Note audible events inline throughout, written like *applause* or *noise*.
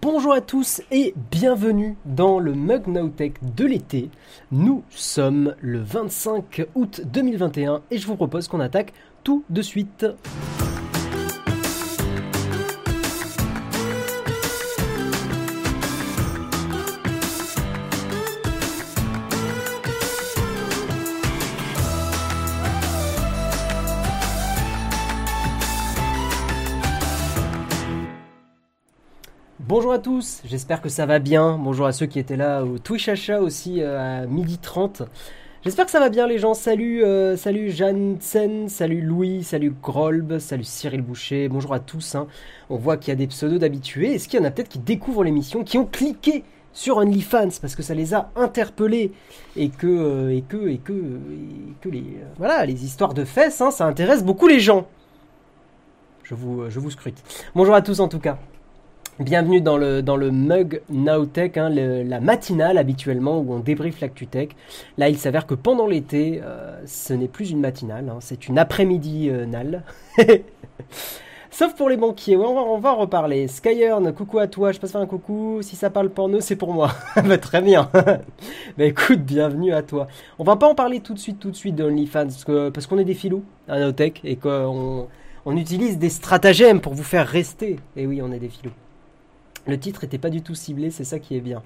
Bonjour à tous et bienvenue dans le Mug de l'été. Nous sommes le 25 août 2021 et je vous propose qu'on attaque tout de suite. Bonjour à tous, j'espère que ça va bien. Bonjour à ceux qui étaient là au Twitch Achat aussi euh, à midi 30. J'espère que ça va bien les gens. Salut, euh, salut Janssen, salut Louis, salut Grolb, salut Cyril Boucher. Bonjour à tous. hein. On voit qu'il y a des pseudos d'habitués. Est-ce qu'il y en a peut-être qui découvrent l'émission, qui ont cliqué sur OnlyFans parce que ça les a interpellés et que euh, et que et que et que les euh, voilà les histoires de fesses, hein, ça intéresse beaucoup les gens. Je vous je vous scrute. Bonjour à tous en tout cas. Bienvenue dans le, dans le Mug Nowtech, hein, le- la matinale habituellement où on débriefe l'ActuTech. Là, il s'avère que pendant l'été, euh, ce n'est plus une matinale, hein, c'est une après-midi euh. *laughs* Sauf pour les banquiers, on, va, en reparler. Skyern, coucou à toi, je passe faire un coucou. Si ça parle porno, c'est pour moi. *laughs* bah, très bien. *laughs* bah écoute, bienvenue à toi. On va pas en parler tout de suite, tout de suite de OnlyFans, parce que parce qu'on est des filous à Nowtech et qu'on on utilise des stratagèmes pour vous faire rester. Et oui, on est des filous. Le titre était pas du tout ciblé, c'est ça qui est bien.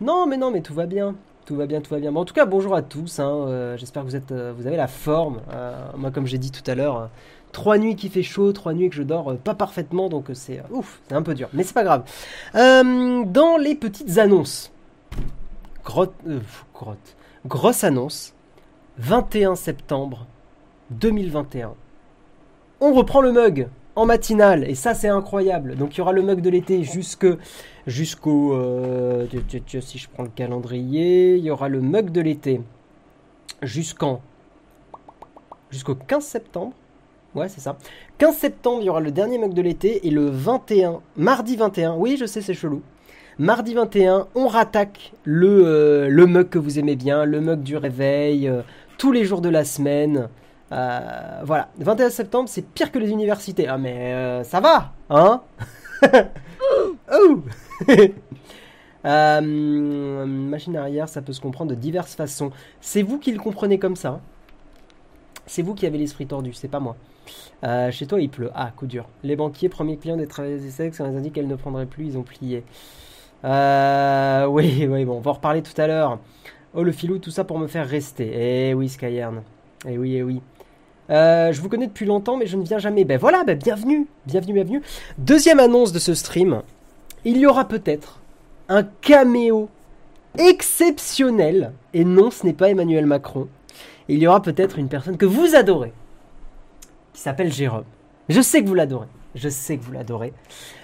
Non, mais non, mais tout va bien. Tout va bien, tout va bien. Bon, en tout cas, bonjour à tous. hein, euh, J'espère que vous, êtes, euh, vous avez la forme. Euh, moi, comme j'ai dit tout à l'heure, trois nuits qui fait chaud, trois nuits que je dors pas parfaitement, donc c'est ouf, c'est un peu dur. Mais c'est pas grave. Dans les petites annonces, grosse annonce, 21 septembre 2021. On reprend le mug en matinale et ça c'est incroyable. Donc il y aura le mug de l'été jusque jusqu'au euh, tu- tu- si je prends le calendrier, il y aura le mug de l'été jusqu'en jusqu'au 15 septembre. Ouais, c'est ça. 15 septembre, il y aura le dernier mug de l'été et le 21, mardi 21. Oui, je sais, c'est chelou. Mardi 21, on rattaque le, euh, le mug que vous aimez bien, le mug du réveil, euh, tous les jours de la semaine. Euh, voilà, 21 septembre, c'est pire que les universités. Ah mais euh, ça va, hein *laughs* Oh *laughs* Euh, Machine arrière, ça peut se comprendre de diverses façons. C'est vous qui le comprenez comme ça. hein. C'est vous qui avez l'esprit tordu, c'est pas moi. Euh, chez toi, il pleut. Ah, coup dur. Les banquiers, premiers clients des travailleurs des sexes, on les qu'elles ne prendraient plus, ils ont plié. Oui, *laughs* oui, bon, on va en reparler tout à l'heure. Oh, le filou, tout ça pour me faire rester. Eh oui, Skyern. Eh oui, eh oui. Euh, je vous connais depuis longtemps, mais je ne viens jamais. Ben voilà, ben bienvenue, bienvenue, bienvenue. Deuxième annonce de ce stream. Il y aura peut-être un caméo exceptionnel. Et non, ce n'est pas Emmanuel Macron. Il y aura peut-être une personne que vous adorez, qui s'appelle Jérôme. Je sais que vous l'adorez. Je sais que vous l'adorez.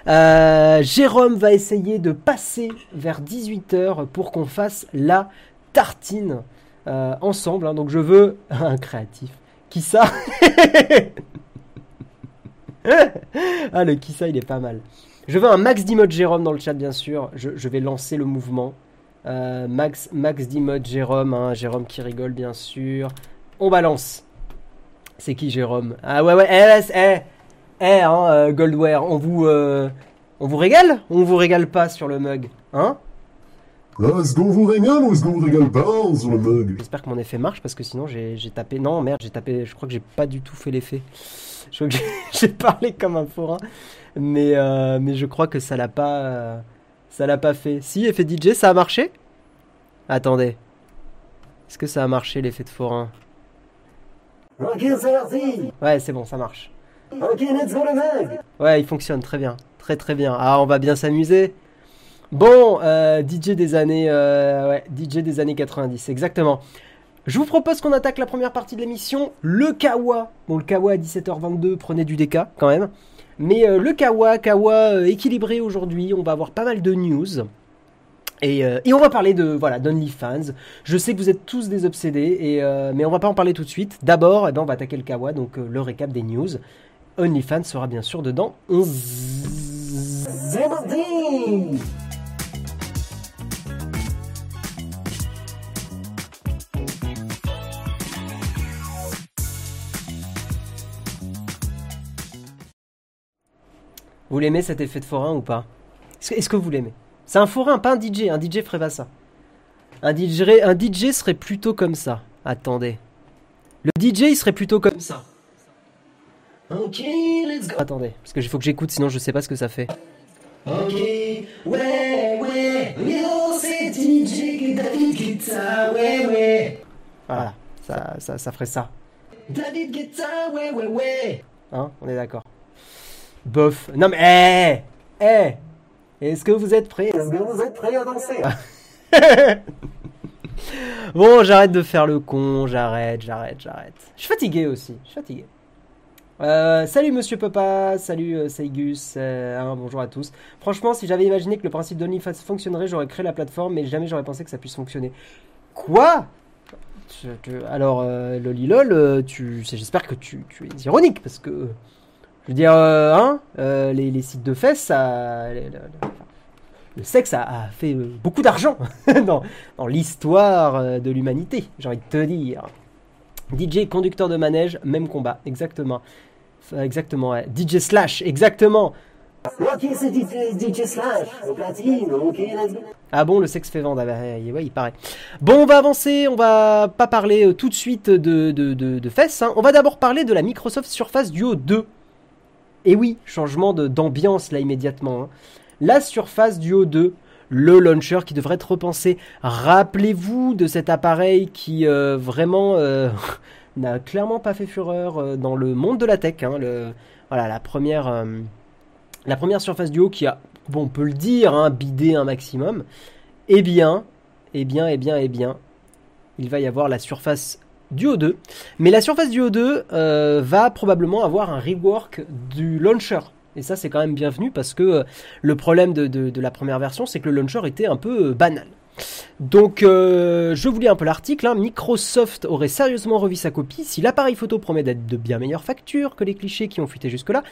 Euh, Jérôme va essayer de passer vers 18h pour qu'on fasse la tartine euh, ensemble. hein. Donc je veux *laughs* un créatif. Qui ça *laughs* Ah, le qui ça, il est pas mal. Je veux un max d'emote Jérôme dans le chat, bien sûr. Je, vais lancer le mouvement. Euh, max max Jérôme. hein. Jérôme qui rigole, bien sûr. On balance. C'est qui Jérôme? Ah ouais, ouais. Eh, eh, eh, hein, euh, Goldware, on vous, euh, on vous régale? On vous régale pas sur le mug Hein? Ah, Est-ce qu'on vous régale ou est-ce qu'on vous régale pas sur le mug J'espère que mon effet marche parce que sinon j'ai j'ai tapé. Non, merde, j'ai tapé. Je crois que j'ai pas du tout fait l'effet. Je crois que j'ai- *laughs* j'ai parlé comme un forain. Mais, euh, mais je crois que ça l'a pas. euh, ça l'a pas fait. Si, effet DJ, ça a marché? Attendez. Est-ce que ça a marché l'effet de forain? Ok, c'est parti. Ouais, c'est bon, ça marche. Ok, let's go le mug. Ouais, il fonctionne très bien. Très très bien. Ah, on va bien s'amuser. Bon, euh, DJ des années, euh, ouais, DJ des années 90, exactement. Je vous propose qu'on attaque la première partie de l'émission, le Kawa. Bon, le Kawa à 17h22, prenez du DK quand même. Mais euh, le Kawa, Kawa euh, équilibré aujourd'hui, on va avoir pas mal de news. Et, euh, on va parler de voilà d'OnlyFans. Je sais que vous êtes tous des obsédés, euh, mais on va pas en parler tout de suite. D'abord, eh ben, on va attaquer le Kawa, donc euh, le récap des news. OnlyFans sera bien sûr dedans. C'est Vous l'aimez cet effet de forain ou pas Est-ce que, vous l'aimez C'est un forain, pas un DJ. Un DJ ferait pas ça. Un DJ, serait plutôt comme ça. Attendez. Le DJ, il serait plutôt comme ça. Ok, let's go. Attendez, parce que il faut que j'écoute, sinon je sais pas ce que ça fait. Ok, ouais, ouais. David ouais, ouais. Voilà, ça, ça, ça ferait ça. David Guetta, ouais, ouais, ouais. Hein On est d'accord. Bof. Non mais, eh, eh. Est-ce que vous êtes prêts Est-ce que vous êtes prêts à danser? *laughs* Bon, j'arrête de faire le con, j'arrête, j'arrête, j'arrête. Je suis fatigué aussi, je suis fatigué. Euh, salut Monsieur Papa, salut euh, Saigus, euh, hein, bonjour à tous. Franchement, si j'avais imaginé que le principe d'OnlyFans fonctionnerait, j'aurais créé la plateforme, mais jamais j'aurais pensé que ça puisse fonctionner. Quoi? Alors, Lolilol, tu, j'espère que tu, tu es ironique, parce que, je veux dire, euh, hein, euh, les, les sites de fesses, ça, le, le- le- le sexe a, a fait euh, beaucoup d'argent *laughs* dans, dans l'histoire de l'humanité, j'ai envie de te dire. DJ, conducteur de manège, même combat, exactement. Exactement, ouais. DJ Slash, exactement. Ok, c'est DJ, DJ Slash, au platine, ok, let's go. Ah bon, le sexe fait vendre, ah bah, ouais, il paraît. Bon, on va avancer, on va pas parler tout de suite de, de, de, de fesses, hein. on va d'abord parler de la Microsoft Surface Duo 2. Et oui, changement d'ambiance là immédiatement. hein. La Surface Duo 2, le launcher qui devrait être repensé. Rappelez-vous de cet appareil qui euh, vraiment euh, *laughs* n'a clairement pas fait fureur euh, dans le monde de la tech. hein. Voilà, la première, la première Surface Duo qui a, bon, on peut le dire, hein, bidé un maximum. Eh bien, eh bien, eh bien, eh bien, il va y avoir la Surface Duo 2. Mais la Surface Duo 2 euh, va probablement avoir un rework du launcher. Et ça, c'est quand même bienvenu parce que euh, le problème de, la première version, c'est que le launcher était un peu euh, banal. Donc, je vous lis un peu l'article. hein. Microsoft aurait sérieusement revu sa copie si l'appareil photo promet d'être de bien meilleure facture que les clichés qui ont fuité jusque-là,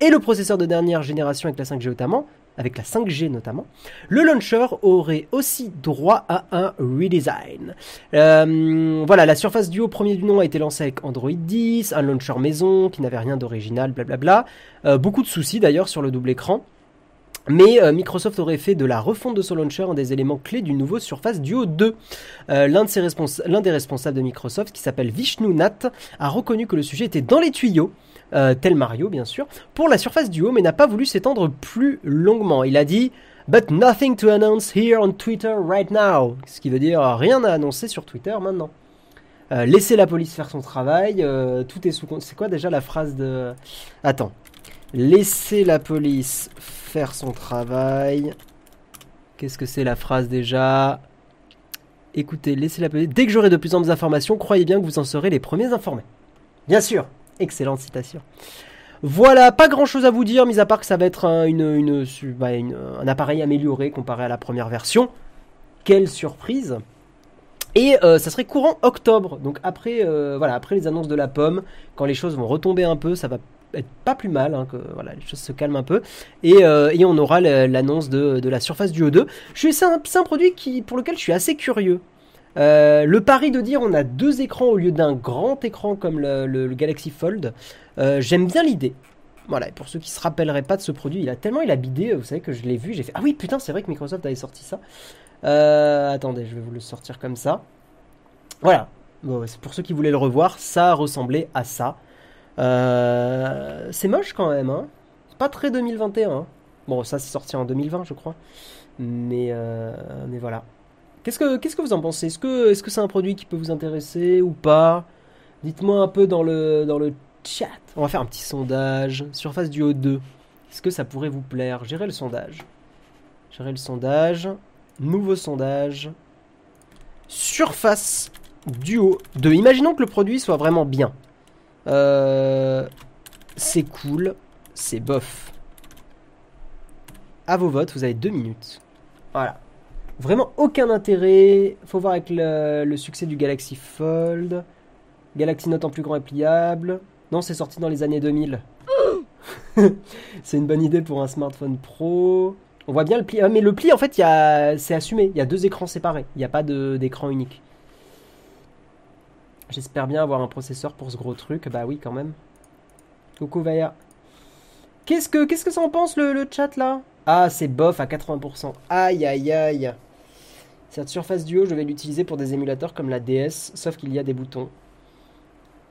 et le processeur de dernière génération avec la 5G notamment, avec la 5G notamment, le launcher aurait aussi droit à un redesign. Euh, voilà, la Surface Duo premier du nom a été lancée avec Android 10, un launcher maison qui n'avait rien d'original, blablabla. Euh, beaucoup de soucis d'ailleurs sur le double écran. Mais euh, Microsoft aurait fait de la refonte de son launcher un des éléments clés du nouveau Surface Duo 2. Euh, L'un de ses l'un des responsables de Microsoft, qui s'appelle Vishnu Nath, a reconnu que le sujet était dans les tuyaux, euh, tel Mario bien sûr, pour la Surface Duo, mais n'a pas voulu s'étendre plus longuement. Il a dit But nothing to announce here on Twitter right now. Ce qui veut dire euh, rien à annoncer sur Twitter maintenant. Euh, laissez la police faire son travail, tout est sous con- C'est quoi déjà la phrase de. Attends. Laissez la police faire son travail. Qu'est-ce que c'est la phrase déjà? Écoutez, laissez la police. Dès que j'aurai de plus amples informations, croyez bien que vous en serez les premiers informés. Bien sûr. Excellente citation. Voilà, pas grand chose à vous dire, mis à part que ça va être un, bah, appareil amélioré comparé à la première version. Quelle surprise! Et euh, ça serait courant octobre. Donc après, euh, voilà, après les annonces de la pomme, quand les choses vont retomber un peu, ça va être pas plus mal, hein, que voilà, les choses se calment un peu. Et, euh, on aura l'annonce de, la Surface Duo 2. Je suis, c'est un, un produit qui, pour lequel je suis assez curieux. Euh, le pari de dire on a deux écrans au lieu d'un grand écran comme le, Galaxy Fold, euh, j'aime bien l'idée. Voilà, et pour ceux qui se rappelleraient pas de ce produit, il a tellement il a bidé, vous savez que je l'ai vu, j'ai fait ah oui putain c'est vrai que Microsoft avait sorti ça. Euh, attendez, je vais vous le sortir comme ça. Voilà, pour ceux qui voulaient le revoir, ça ressemblait à ça. C'est moche quand même, hein. Pas très 2021. hein. Bon, ça c'est sorti en 2020, je crois. Mais, mais voilà. Qu'est-ce que, qu'est-ce que vous en pensez? Est-ce que, est-ce que c'est un produit qui peut vous intéresser ou pas? Dites-moi un peu dans le, dans le chat. On va faire un petit sondage. Surface Duo 2. Est-ce que ça pourrait vous plaire? Gérer le sondage. Gérer le sondage. Nouveau sondage. Surface Duo 2. Imaginons que le produit soit vraiment bien. Euh, c'est cool. C'est bof. À vos votes, vous avez deux minutes. Voilà. Vraiment aucun intérêt. Faut voir avec le, succès du Galaxy Fold. Galaxy Note en plus grand et pliable. Non, c'est sorti dans les années 2000. *laughs* c'est une bonne idée pour un smartphone pro. On voit bien le pli. Ah, mais le pli, en fait, c'est assumé. Il y a deux écrans séparés. Il n'y a pas d'écran unique. J'espère bien avoir un processeur pour ce gros truc. Bah oui, quand même. Coucou Vaya. Qu'est-ce que, qu'est-ce que ça en pense le chat là? Ah, c'est bof à 80%. Aïe, aïe, aïe. Cette surface du haut, je vais l'utiliser pour des émulateurs comme la DS, sauf qu'il y a des boutons.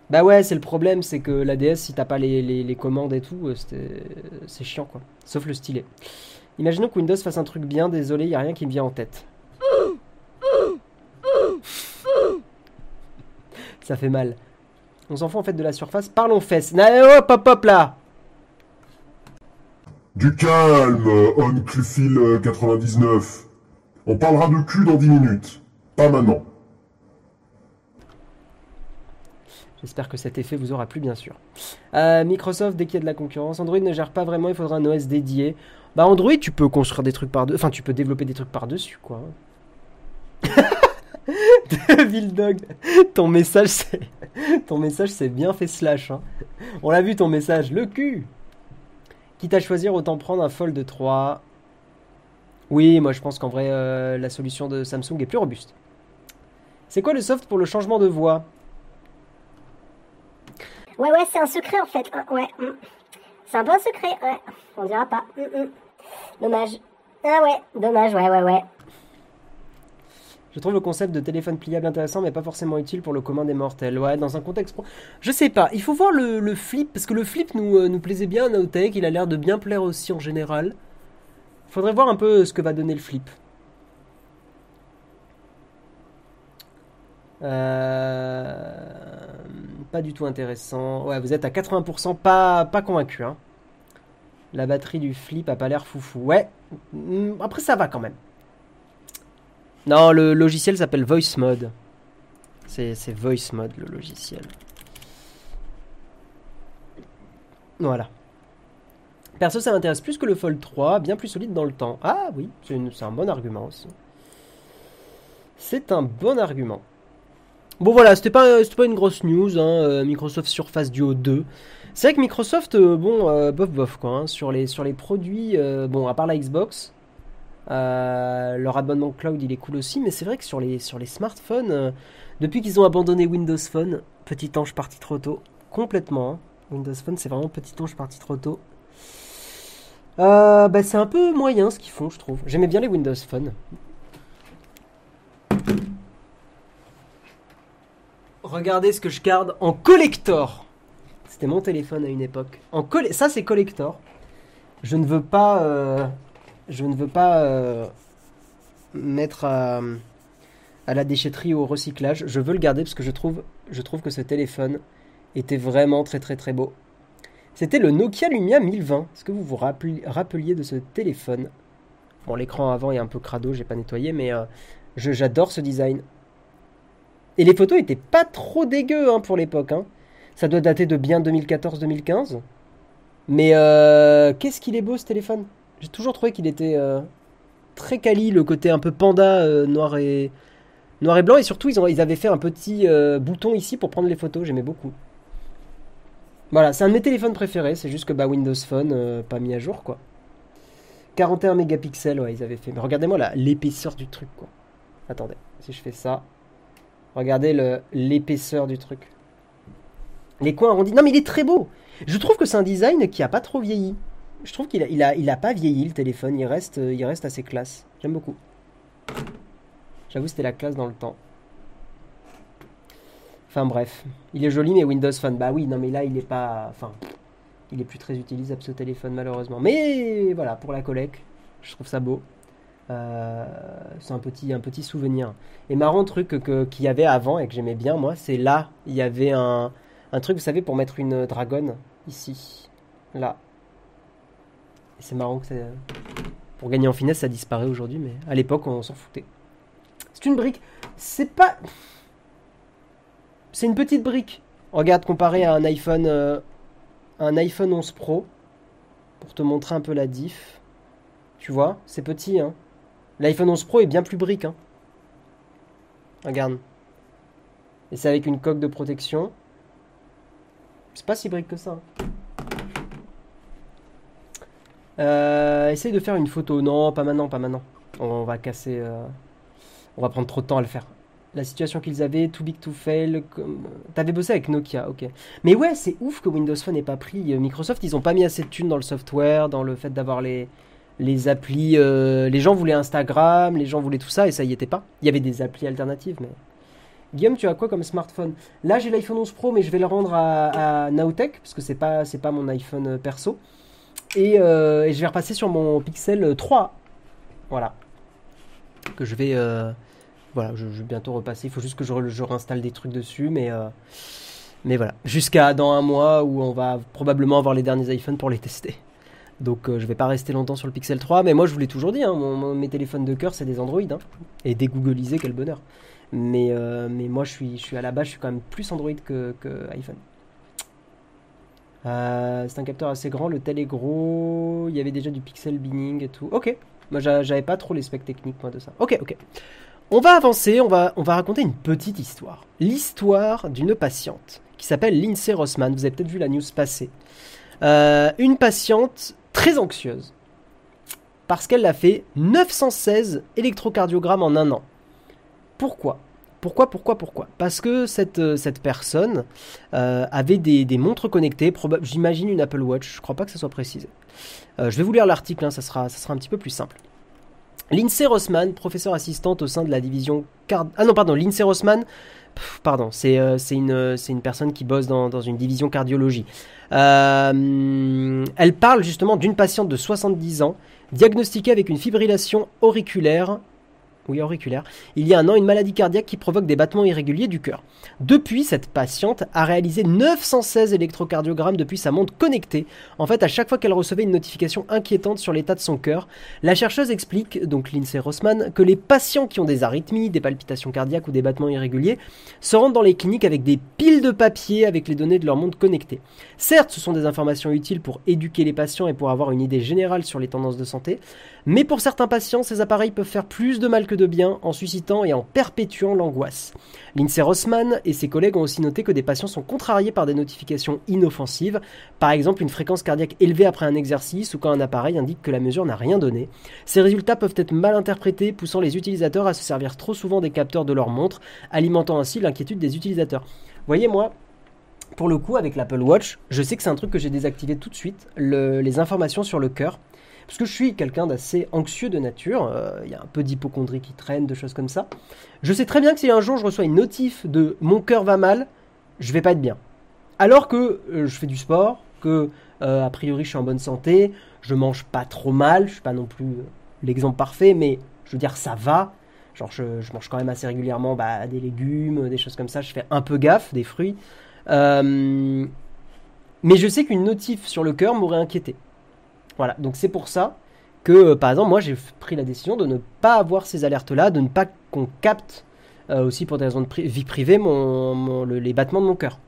Bah ouais, c'est le problème, c'est que la DS, si t'as pas les, les- commandes et tout, euh, c'était- c'est chiant quoi. Sauf le stylet. Imaginons que Windows fasse un truc bien, désolé, y a rien qui me vient en tête. Ça fait mal. On s'en fout en fait de la surface. Parlons fesses. Na- hop, hop, hop là Du calme, On Clufil euh, 99. On parlera de cul dans 10 minutes. Pas maintenant. J'espère que cet effet vous aura plu, bien sûr. Euh, Microsoft, dès qu'il y a de la concurrence, Android ne gère pas vraiment, il faudra un OS dédié. Bah, Android, tu peux construire des trucs par dessus Enfin, tu peux développer des trucs par-dessus, quoi. *laughs* Devil Dog, ton message, c'est. Ton message, c'est bien fait slash. hein. On l'a vu, ton message, le cul Quitte à choisir, autant prendre un Fold 3. Oui, moi je pense qu'en vrai, euh, la solution de Samsung est plus robuste. C'est quoi le soft pour le changement de voix? Ouais, ouais, c'est un secret en fait. Ouais. mm. C'est un un secret, ouais. On dira pas. Mm, mm. Dommage. Ah ouais, dommage, ouais, ouais, ouais. Je trouve le concept de téléphone pliable intéressant, mais pas forcément utile pour le commun des mortels. Ouais, dans un contexte. Je sais pas, il faut voir le, le flip, parce que le flip nous, euh, nous plaisait bien à Nowtech, il a l'air de bien plaire aussi en général. Faudrait voir un peu ce que va donner le flip. Euh, Pas du tout intéressant. Ouais, vous êtes à 80%, pas, pas convaincu. Hein. La batterie du flip a pas l'air foufou. Ouais, mm, après ça va quand même. Non, le logiciel s'appelle Voice Mode. C'est c'est Voice Mode le logiciel. Voilà. Perso, ça m'intéresse plus que le Fold 3, bien plus solide dans le temps. Ah oui, c'est un bon argument aussi. C'est un bon argument. Bon voilà, c'était pas, pas une grosse news, hein, euh, Microsoft Surface Duo 2. C'est vrai que Microsoft, euh, bon, euh, bof bof quoi, hein, sur, les, produits, bon, à part la Xbox, leur abonnement cloud il est cool aussi, mais c'est vrai que sur les, smartphones, depuis qu'ils ont abandonné Windows Phone, petit ange parti trop tôt, complètement. hein. Windows Phone c'est vraiment petit ange parti trop tôt. Euh, bah, c'est un peu moyen ce qu'ils font, je trouve. J'aimais bien les Windows Phone. Regardez ce que je garde en collector. C'était mon téléphone à une époque. Ça c'est collector. Je ne veux pas, euh, je ne veux pas euh, mettre à, à la déchetterie ou au recyclage. Je veux le garder parce que je trouve, je trouve que ce téléphone était vraiment très très très beau. C'était le Nokia Lumia 1020. Est-ce que vous vous rappel- rappeliez de ce téléphone? Bon, l'écran avant est un peu crado, j'ai pas nettoyé, mais euh, j'adore ce design. Et les photos étaient pas trop dégueu hein, pour l'époque. hein. Ça doit dater de bien 2014-2015. Mais euh, qu'est-ce qu'il est beau ce téléphone? J'ai toujours trouvé qu'il était euh, très quali, le côté un peu panda euh, noir et noir et blanc. Et surtout, ils, avaient fait un petit bouton ici pour prendre les photos. J'aimais beaucoup. Voilà, c'est un de mes téléphones préférés. C'est juste que bah, Windows Phone, euh, pas mis à jour quoi. 41 mégapixels, ouais, ils avaient fait. Mais regardez-moi l'épaisseur du truc quoi. Attendez, si je fais ça. Regardez l'épaisseur du truc. Les coins arrondis. Non, mais il est très beau. Je trouve que c'est un design qui a pas trop vieilli. Je trouve qu'il a, il a, il a pas vieilli le téléphone. Il reste, euh, il reste assez classe. J'aime beaucoup. J'avoue, c'était la classe dans le temps. Enfin bref, il est joli, mais Windows Phone. Bah oui, non, mais là, il est pas. Enfin, il est plus très utilisable ce téléphone malheureusement. Mais voilà, pour la collecte, je trouve ça beau. Euh, c'est un petit, un petit souvenir. Et marrant truc qu'il y avait avant et que j'aimais bien moi, c'est là, il y avait un, un truc, vous savez, pour mettre une dragonne ici, là. Et c'est marrant que c'est... Pour gagner en finesse, ça disparaît aujourd'hui, mais à l'époque, on s'en foutait. C'est une brique. C'est pas... C'est une petite brique. Regarde, comparé à un iPhone, euh, un iPhone 11 Pro, pour te montrer un peu la diff. Tu vois, c'est petit, hein. L'iPhone 11 Pro est bien plus brique, hein. Regarde. Et c'est avec une coque de protection. C'est pas si brique que ça. hein. Euh, essaye de faire une photo. Non, pas maintenant, pas maintenant. On va casser. euh, On va prendre trop de temps à le faire. La situation qu'ils avaient, too big to fail. Comme... T'avais bossé avec Nokia, ok. Mais ouais, c'est ouf que Windows Phone n'ait pas pris. Euh, Microsoft, ils ont pas mis assez de thunes dans le software, dans le fait d'avoir les, les applis, euh, les gens voulaient Instagram, les gens voulaient tout ça et ça y était pas. Il y avait des applis alternatives, mais. Guillaume, tu as quoi comme smartphone? Là, j'ai l'iPhone 11 Pro, mais je vais le rendre à, à Nowtech parce que c'est pas, pas mon iPhone euh, perso. Et, euh, je vais repasser sur mon Pixel 3. Voilà. Que je vais, euh, voilà, je, vais bientôt repasser. Il faut juste que je, réinstalle des trucs dessus, mais. euh, mais voilà, jusqu'à dans un mois où on va probablement avoir les derniers iPhones pour les tester. Donc euh, je vais pas rester longtemps sur le Pixel 3, mais moi je vous l'ai toujours dit, hein, mes téléphones de cœur c'est des Android, hein, et dégooglisés quel bonheur. Mais, euh, moi je suis, à la base, je suis quand même plus Android que, iPhone. Euh, c'est un capteur assez grand, le tel est gros, il y avait déjà du pixel binning et tout. Ok, moi j'a- j'avais pas trop les specs techniques de ça. Ok, ok. On va avancer, on va, on va raconter une petite histoire. L'histoire d'une patiente qui s'appelle Lindsay Rossman. Vous avez peut-être vu la news passer. Euh, une patiente très anxieuse parce qu'elle a fait 916 électrocardiogrammes en un an. Pourquoi? Pourquoi, pourquoi, pourquoi? Parce que cette, euh, cette personne euh, avait des, montres connectées, j'imagine une Apple Watch, je crois pas que ça soit précisé. Je vais vous lire l'article, hein, sera, ça sera un petit peu plus simple. Lindsay Rossman, professeure assistante au sein de la division card... Ah non, pardon, Lindsay Rossman, pardon, c'est euh, c'est une, personne qui bosse dans, dans une division cardiologie. Euh, elle parle justement d'une patiente de 70 ans, diagnostiquée avec une fibrillation auriculaire. Oui, auriculaire. Il y a un an, une maladie cardiaque qui provoque des battements irréguliers du cœur. Depuis, cette patiente a réalisé 916 électrocardiogrammes depuis sa montre connectée. En fait, à chaque fois qu'elle recevait une notification inquiétante sur l'état de son cœur, la chercheuse explique, donc Lindsay Rossman, que les patients qui ont des arythmies, des palpitations cardiaques ou des battements irréguliers se rendent dans les cliniques avec des piles de papier avec les données de leur montre connectée. Certes, ce sont des informations utiles pour éduquer les patients et pour avoir une idée générale sur les tendances de santé, mais pour certains patients, ces appareils peuvent faire plus de mal que de bien en suscitant et en perpétuant l'angoisse. Lindsay Rossman et ses collègues ont aussi noté que des patients sont contrariés par des notifications inoffensives, par exemple une fréquence cardiaque élevée après un exercice ou quand un appareil indique que la mesure n'a rien donné. Ces résultats peuvent être mal interprétés, poussant les utilisateurs à se servir trop souvent des capteurs de leur montre, alimentant ainsi l'inquiétude des utilisateurs. Voyez, moi, pour le coup, avec l'Apple Watch, je sais que c'est un truc que j'ai désactivé tout de suite, le- les informations sur le cœur. Parce que je suis quelqu'un d'assez anxieux de nature, euh, il y a un peu d'hypochondrie qui traîne, de choses comme ça. Je sais très bien que si un jour je reçois une notif de mon cœur va mal, je vais pas être bien. Alors que euh, je fais du sport, que euh, a priori je suis en bonne santé, je mange pas trop mal, je suis pas non plus l'exemple parfait, mais je veux dire ça va. Genre je, mange quand même assez régulièrement bah, des légumes, des choses comme ça, je fais un peu gaffe, des fruits. Mais je sais qu'une notif sur le cœur m'aurait inquiété. Voilà, donc c'est pour ça que, euh, par exemple, moi j'ai pris la décision de ne pas avoir ces alertes-là, de ne pas qu'on capte, euh, aussi pour des raisons de vie privée, les battements de mon cœur.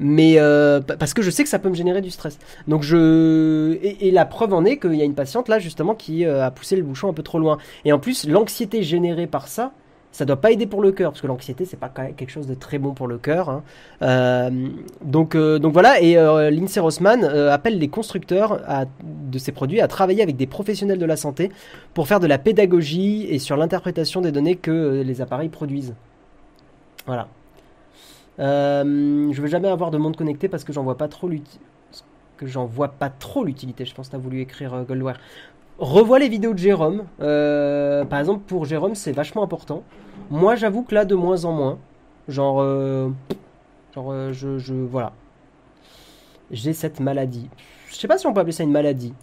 Mais euh, pa- parce que je sais que ça peut me générer du stress. Donc je et, la preuve en est qu'il y a une patiente là justement qui a poussé le bouchon un peu trop loin. Et en plus l'anxiété générée par ça, ça doit pas aider pour le cœur parce que l'anxiété c'est pas quelque chose de très bon pour le cœur. hein. Euh, donc euh, donc voilà et euh, Lindsay Rossman euh, appelle les constructeurs de ces produits à travailler avec des professionnels de la santé pour faire de la pédagogie et sur l'interprétation des données que les appareils produisent. Voilà. Je veux jamais avoir de montre connectée parce que j'en vois pas trop l'utilité. Que j'en vois pas trop l'utilité. Je pense que tu as voulu écrire Goldware. Revois les vidéos de Jérôme. Euh, par exemple, pour Jérôme, c'est vachement important. Moi, j'avoue que là, de moins en moins. Genre, euh, genre, euh, je, je, voilà. J'ai cette maladie. Je sais pas si on peut appeler ça une maladie.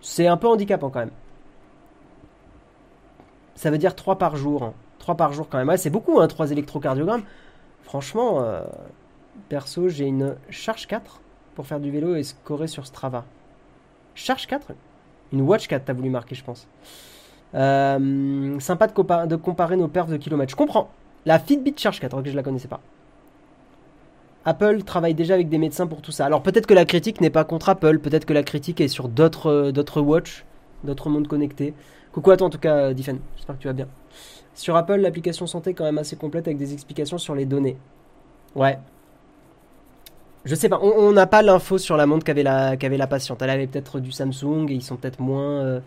C'est un peu handicapant quand même. Ça veut dire 3 par jour. hein. 3 par jour quand même. Ouais, c'est beaucoup, hein, 3 électrocardiogrammes. Franchement, perso, j'ai une charge 4 pour faire du vélo et scorer sur Strava. Charge 4 Une Watch 4, t'as voulu marquer, je pense. Euh, sympa de, de comparer nos perfs de kilomètres. Je comprends. La Fitbit Charge 4, ok, je la connaissais pas. Apple travaille déjà avec des médecins pour tout ça. Alors peut-être que la critique n'est pas contre Apple, peut-être que la critique est sur d'autres euh, d'autres watch, d'autres mondes connectés. Coucou à toi en tout cas, euh, Diffen, j'espère que tu vas bien. Sur Apple, l'application santé est quand même assez complète avec des explications sur les données. Ouais. Je sais pas, on n'a pas l'info sur la montre qu'avait la, la patiente. Elle avait peut-être du Samsung et ils sont peut-être moins, euh,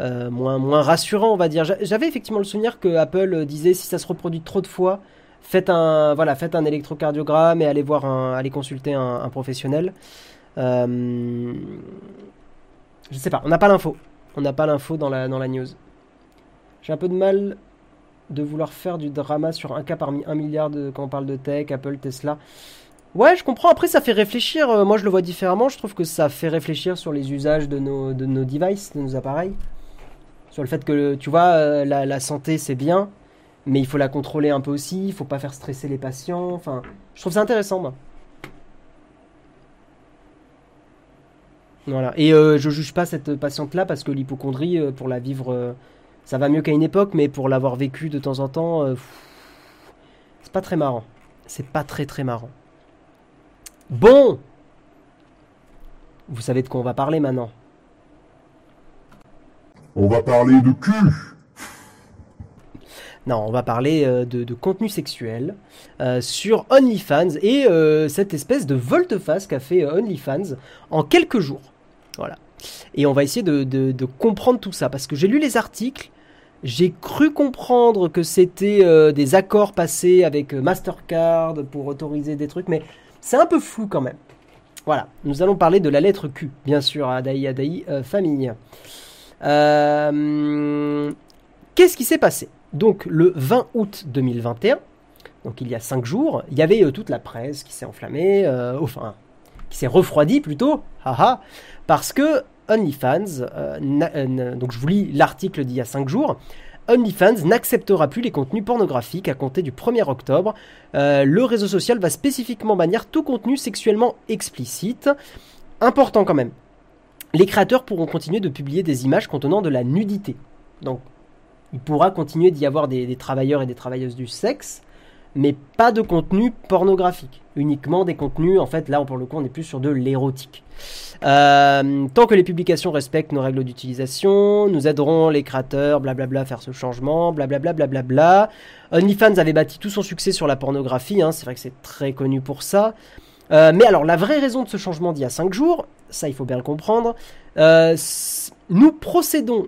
euh, moins, moins rassurants, on va dire. J'a- J'avais effectivement le souvenir que Apple euh, disait si ça se reproduit trop de fois, faites un, voilà, faites un électrocardiogramme et allez voir un, allez consulter un, professionnel. Je sais pas, on n'a pas l'info. On n'a pas l'info dans la, dans la news. J'ai un peu de mal de vouloir faire du drama sur un cas parmi un milliard de, quand on parle de tech, Apple, Tesla. Ouais, je comprends. Après, ça fait réfléchir. Euh, moi, je le vois différemment. Je trouve que ça fait réfléchir sur les usages de nos, de nos devices, de nos appareils. Sur le fait que, tu vois, euh, la, santé, c'est bien, mais il faut la contrôler un peu aussi. Il faut pas faire stresser les patients. Enfin, je trouve ça intéressant, moi. Voilà. Et euh, je juge pas cette patiente-là parce que l'hypochondrie, euh, pour la vivre, ça va mieux qu'à une époque, mais pour l'avoir vécu de temps en temps, c'est pas très marrant. C'est pas très très marrant. Bon Vous savez de quoi on va parler maintenant On va parler de cul. Non, on va parler euh, de, de contenu sexuel euh, sur OnlyFans et euh, cette espèce de volte-face qu'a fait OnlyFans en quelques jours. Voilà. Et on va essayer de, de- de comprendre tout ça parce que j'ai lu les articles, j'ai cru comprendre que c'était euh, des accords passés avec Mastercard pour autoriser des trucs, mais c'est un peu flou quand même. Voilà, nous allons parler de la lettre Q, bien sûr, Adaï euh, famille. Qu'est-ce qui s'est passé? Donc le 20 août 2021, donc il y a 5 jours, il y avait euh, toute la presse qui s'est enflammée, euh, enfin, qui s'est refroidie plutôt, haha, parce que OnlyFans, euh, donc je vous lis l'article d'il y a 5 jours, OnlyFans n'acceptera plus les contenus pornographiques à compter du 1er octobre. Euh, le réseau social va spécifiquement bannir tout contenu sexuellement explicite. Important quand même. Les créateurs pourront continuer de publier des images contenant de la nudité. Donc, il pourra continuer d'y avoir des, des travailleurs et des travailleuses du sexe, mais pas de contenu pornographique. Uniquement des contenus, en fait, là, pour le coup, on est plus sur de l'érotique. Euh, tant que les publications respectent nos règles d'utilisation, nous aiderons les créateurs, blablabla, à faire ce changement, blablabla. OnlyFans avait bâti tout son succès sur la pornographie, hein, c'est vrai que c'est très connu pour ça. Euh, mais alors, la vraie raison de ce changement d'il y a 5 jours, ça il faut bien le comprendre, euh, nous procédons.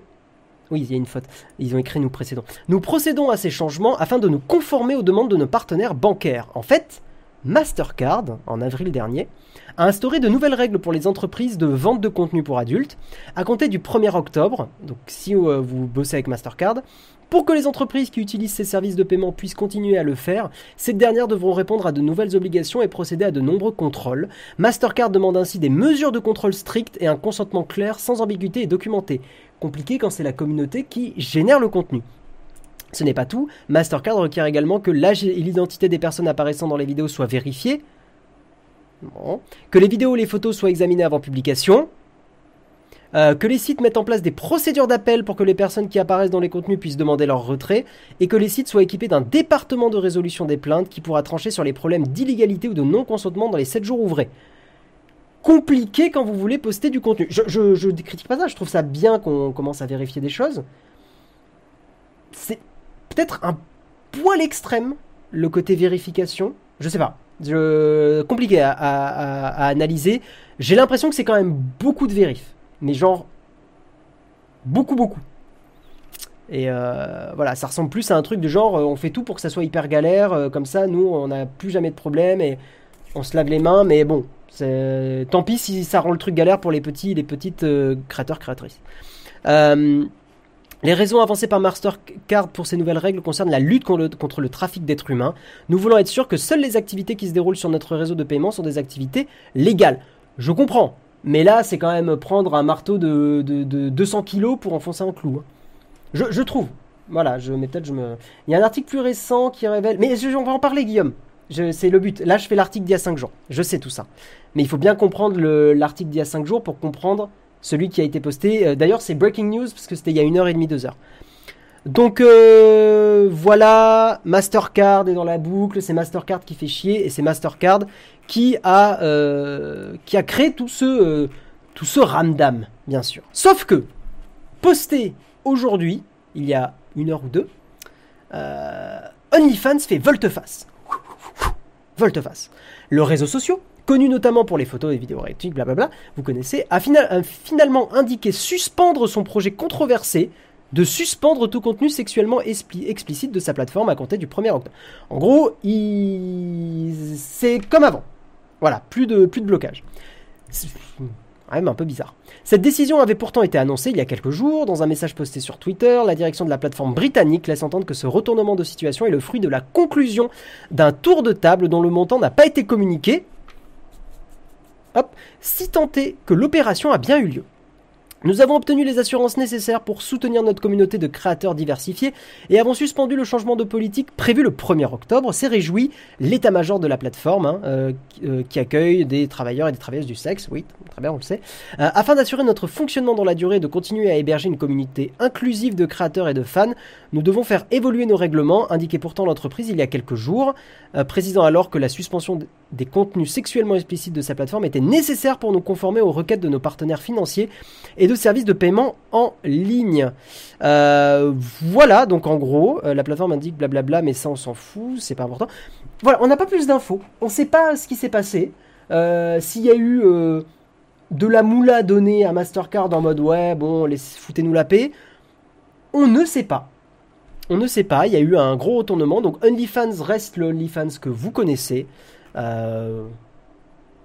Oui, il y a une faute. Ils ont écrit nous précédons. Nous procédons à ces changements afin de nous conformer aux demandes de nos partenaires bancaires. En fait, Mastercard, en avril dernier, a instauré de nouvelles règles pour les entreprises de vente de contenu pour adultes à compter du 1er octobre. Donc, si euh, vous bossez avec Mastercard, pour que les entreprises qui utilisent ces services de paiement puissent continuer à le faire, ces dernières devront répondre à de nouvelles obligations et procéder à de nombreux contrôles. Mastercard demande ainsi des mesures de contrôle strictes et un consentement clair, sans ambiguïté et documenté. Compliqué quand c'est la communauté qui génère le contenu. Ce n'est pas tout, Mastercard requiert également que l'âge et l'identité des personnes apparaissant dans les vidéos soient vérifiées, que les vidéos et les photos soient examinées avant publication, euh, que les sites mettent en place des procédures d'appel pour que les personnes qui apparaissent dans les contenus puissent demander leur retrait, et que les sites soient équipés d'un département de résolution des plaintes qui pourra trancher sur les problèmes d'illégalité ou de non-consentement dans les 7 jours ouvrés. Compliqué quand vous voulez poster du contenu. Je, je, je critique pas ça, je trouve ça bien qu'on commence à vérifier des choses. C'est peut-être un poil extrême, le côté vérification. Je sais pas. Je... Compliqué à, à- analyser. J'ai l'impression que c'est quand même beaucoup de vérif. Mais genre. Beaucoup, beaucoup. Et euh, voilà, ça ressemble plus à un truc de genre euh, on fait tout pour que ça soit hyper galère, euh, comme ça nous on n'a plus jamais de problème et on se lave les mains, mais bon, tant pis si ça rend le truc galère pour les petits les petites créateurs créatrices. Les raisons avancées par Mastercard pour ces nouvelles règles concernent la lutte contre le, contre le trafic d'êtres humains. Nous voulons être sûrs que seules les activités qui se déroulent sur notre réseau de paiement sont des activités légales. Je comprends, mais là c'est quand même prendre un marteau de, de, de 200 kilos pour enfoncer un clou. hein. Je, trouve. Voilà, je mais peut-être je me. Il y a un article plus récent qui révèle. Mais je- on va en parler, Guillaume. C'est le but. Là, je fais l'article d'il y a 5 jours. Je sais tout ça. Mais il faut bien comprendre le- l'article d'il y a 5 jours pour comprendre celui qui a été posté. Euh, D'ailleurs, c'est breaking news parce que c'était il y a une heure et demie, deux heures. Donc euh, voilà, Mastercard est dans la boucle, c'est Mastercard qui fait chier et c'est Mastercard qui a euh, qui a créé tout ce euh, tout ce bien sûr. Sauf que posté aujourd'hui, il y a une heure ou deux, euh, OnlyFans fait volte-face. Volte-face. Le réseau social, connu notamment pour les photos et vidéos érotiques, blablabla, vous connaissez, a, fina- a finalement indiqué suspendre son projet controversé de suspendre tout contenu sexuellement expli- explicite de sa plateforme à compter du 1er octobre. En gros, c'est comme avant. Voilà, plus de, plus de blocage. C'est- Ouais, mais un peu bizarre. Cette décision avait pourtant été annoncée il y a quelques jours. Dans un message posté sur Twitter, la direction de la plateforme britannique laisse entendre que ce retournement de situation est le fruit de la conclusion d'un tour de table dont le montant n'a pas été communiqué. Hop, si tant est que l'opération a bien eu lieu. Nous avons obtenu les assurances nécessaires pour soutenir notre communauté de créateurs diversifiés et avons suspendu le changement de politique prévu le 1er octobre. C'est réjoui l'état-major de la plateforme hein, euh, euh, qui accueille des travailleurs et des travailleuses du sexe, oui, très bien, on le sait, euh, afin d'assurer notre fonctionnement dans la durée et de continuer à héberger une communauté inclusive de créateurs et de fans. Nous devons faire évoluer nos règlements, indiquait pourtant l'entreprise il y a quelques jours, précisant alors que la suspension des contenus sexuellement explicites de sa plateforme était nécessaire pour nous conformer aux requêtes de nos partenaires financiers et de services de paiement en ligne. Euh, voilà, donc en gros, euh, la plateforme indique blablabla, mais ça on s'en fout, c'est pas important. Voilà, on n'a pas plus d'infos, on sait pas ce qui s'est passé, euh, s'il y a eu de la moula donnée à Mastercard en mode ouais, bon, foutez-nous la paix, on ne sait pas. On ne sait pas, il y a eu un gros retournement, donc OnlyFans reste le OnlyFans que vous connaissez.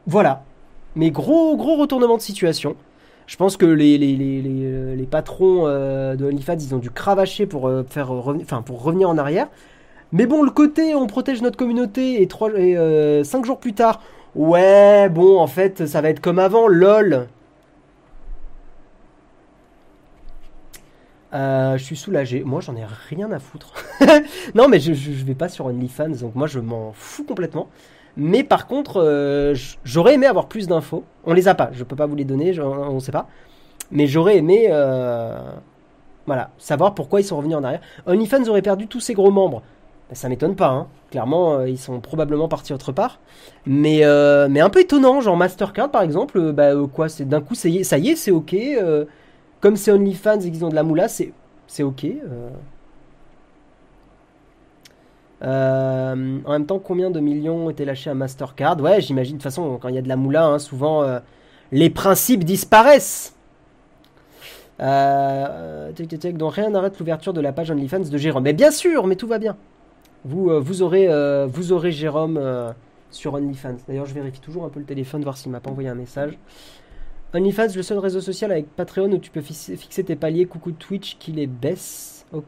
Voilà, mais gros gros retournement de situation. Je pense que les, les patrons euh, de OnlyFans, ils ont dû cravacher pour, euh, faire revenir en arrière. Mais bon, le côté on protège notre communauté et, 3, et 5 euh, jours plus tard, ouais, bon, en fait, ça va être comme avant, lol. je suis soulagé. Moi, j'en ai rien à foutre. *laughs* non, mais je, je, je, vais pas sur OnlyFans, donc moi, je m'en fous complètement. Mais par contre, euh, j'aurais aimé avoir plus d'infos. On les a pas, je peux pas vous les donner, on ne sait pas. Mais j'aurais aimé euh, voilà, savoir pourquoi ils sont revenus en arrière. OnlyFans aurait perdu tous ses gros membres. Ben, ça m'étonne pas, hein. clairement, euh, ils sont probablement partis autre part. Mais, mais un peu étonnant, genre Mastercard par exemple, bah, quoi, c'est d'un coup, ça y est, c'est ok. comme c'est OnlyFans et qu'ils ont de la moula, c'est ok. Euh, en même temps, combien de millions ont été lâchés à Mastercard? Ouais, j'imagine. De toute façon, quand il y a de la moula, hein, souvent euh, les principes disparaissent. Euh, donc rien n'arrête l'ouverture de la page OnlyFans de Jérôme. Mais bien sûr, mais tout va bien. Vous, euh, vous, aurez, vous aurez Jérôme sur OnlyFans. D'ailleurs, je vérifie toujours un peu le téléphone, voir s'il m'a pas envoyé un message. OnlyFans, le seul réseau social avec Patreon où tu peux fixer tes paliers. Coucou Twitch qui les baisse. Oh.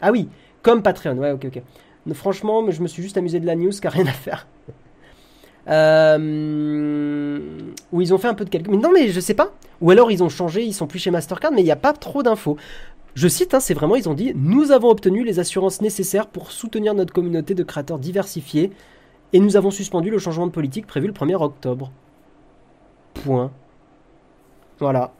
Ah oui, comme Patreon. Ouais, ok, ok. Franchement, je me suis juste amusé de la news car rien à faire. Euh, où ils ont fait un peu de calcul. Mais non, mais je sais pas. Ou alors ils ont changé, ils sont plus chez Mastercard, mais il n'y a pas trop d'infos. Je cite, hein, c'est vraiment, ils ont dit Nous avons obtenu les assurances nécessaires pour soutenir notre communauté de créateurs diversifiés et nous avons suspendu le changement de politique prévu le 1er octobre. Point. Voilà.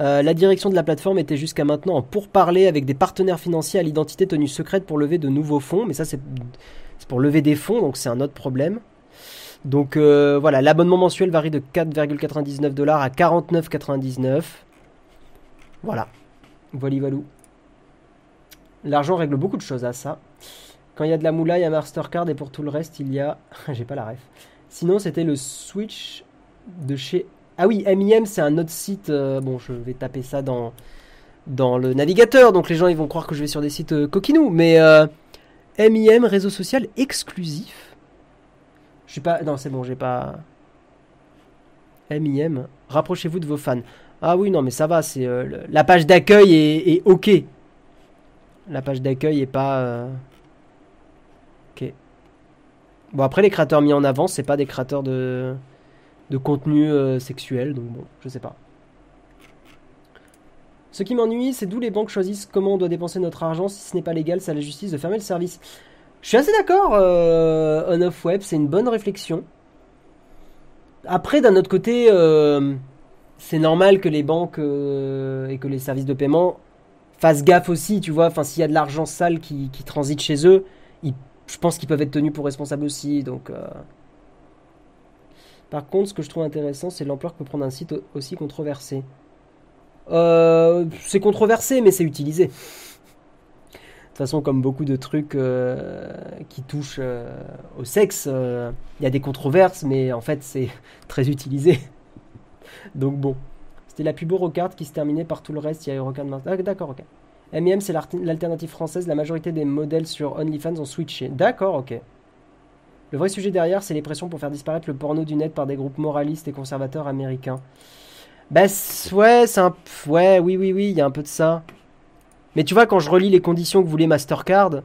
Euh, la direction de la plateforme était jusqu'à maintenant en pourparler avec des partenaires financiers à l'identité tenue secrète pour lever de nouveaux fonds, mais ça c'est pour lever des fonds, donc c'est un autre problème. Donc euh, voilà, l'abonnement mensuel varie de 4,99 dollars à 49,99. Voilà. Voilà, valou. L'argent règle beaucoup de choses à ça. Quand il y a de la moula, il y a Mastercard et pour tout le reste, il y a. *laughs* J'ai pas la ref. Sinon, c'était le Switch de chez ah oui, MIM, c'est un autre site. Euh, bon, je vais taper ça dans, le navigateur, donc les gens ils vont croire que je vais sur des sites euh, coquinous. Mais euh, MIM, réseau social exclusif. Je suis pas. Non, c'est bon, j'ai pas. MIM, rapprochez-vous de vos fans. Ah oui, non, mais ça va, c'est la page d'accueil est, ok. La page d'accueil est pas. Ok. Bon, après, les créateurs mis en avant, c'est pas des créateurs de de contenu euh, sexuel, donc bon, je sais pas. Ce qui m'ennuie, c'est d'où les banques choisissent comment on doit dépenser notre argent. Si ce n'est pas légal, c'est à la justice de fermer le service. Je suis assez d'accord, euh, on-off web, c'est une bonne réflexion. Après, d'un autre côté, euh, c'est normal que les banques et que les services de paiement fassent gaffe aussi, tu vois. Enfin, s'il y a de l'argent sale qui, transite chez eux, je pense qu'ils peuvent être tenus pour responsables aussi. Donc, par contre, ce que je trouve intéressant, c'est l'ampleur que peut prendre un site aussi controversé. Euh, c'est controversé, mais c'est utilisé. De toute façon, comme beaucoup de trucs euh, qui touchent euh, au sexe, il y a des controverses, mais en fait, c'est *laughs* très utilisé. Donc bon. C'était la plus beau Rocard qui se terminait par tout le reste. Il y a eu Rocard ah, D'accord, ok. MIM, c'est l'alternative française. La majorité des modèles sur OnlyFans ont switché. D'accord, ok. Le vrai sujet derrière, c'est les pressions pour faire disparaître le porno du net par des groupes moralistes et conservateurs américains. Bah ouais, c'est un... Ouais, oui, oui, oui, il y a un peu de ça. Mais tu vois, quand je relis les conditions que voulait Mastercard,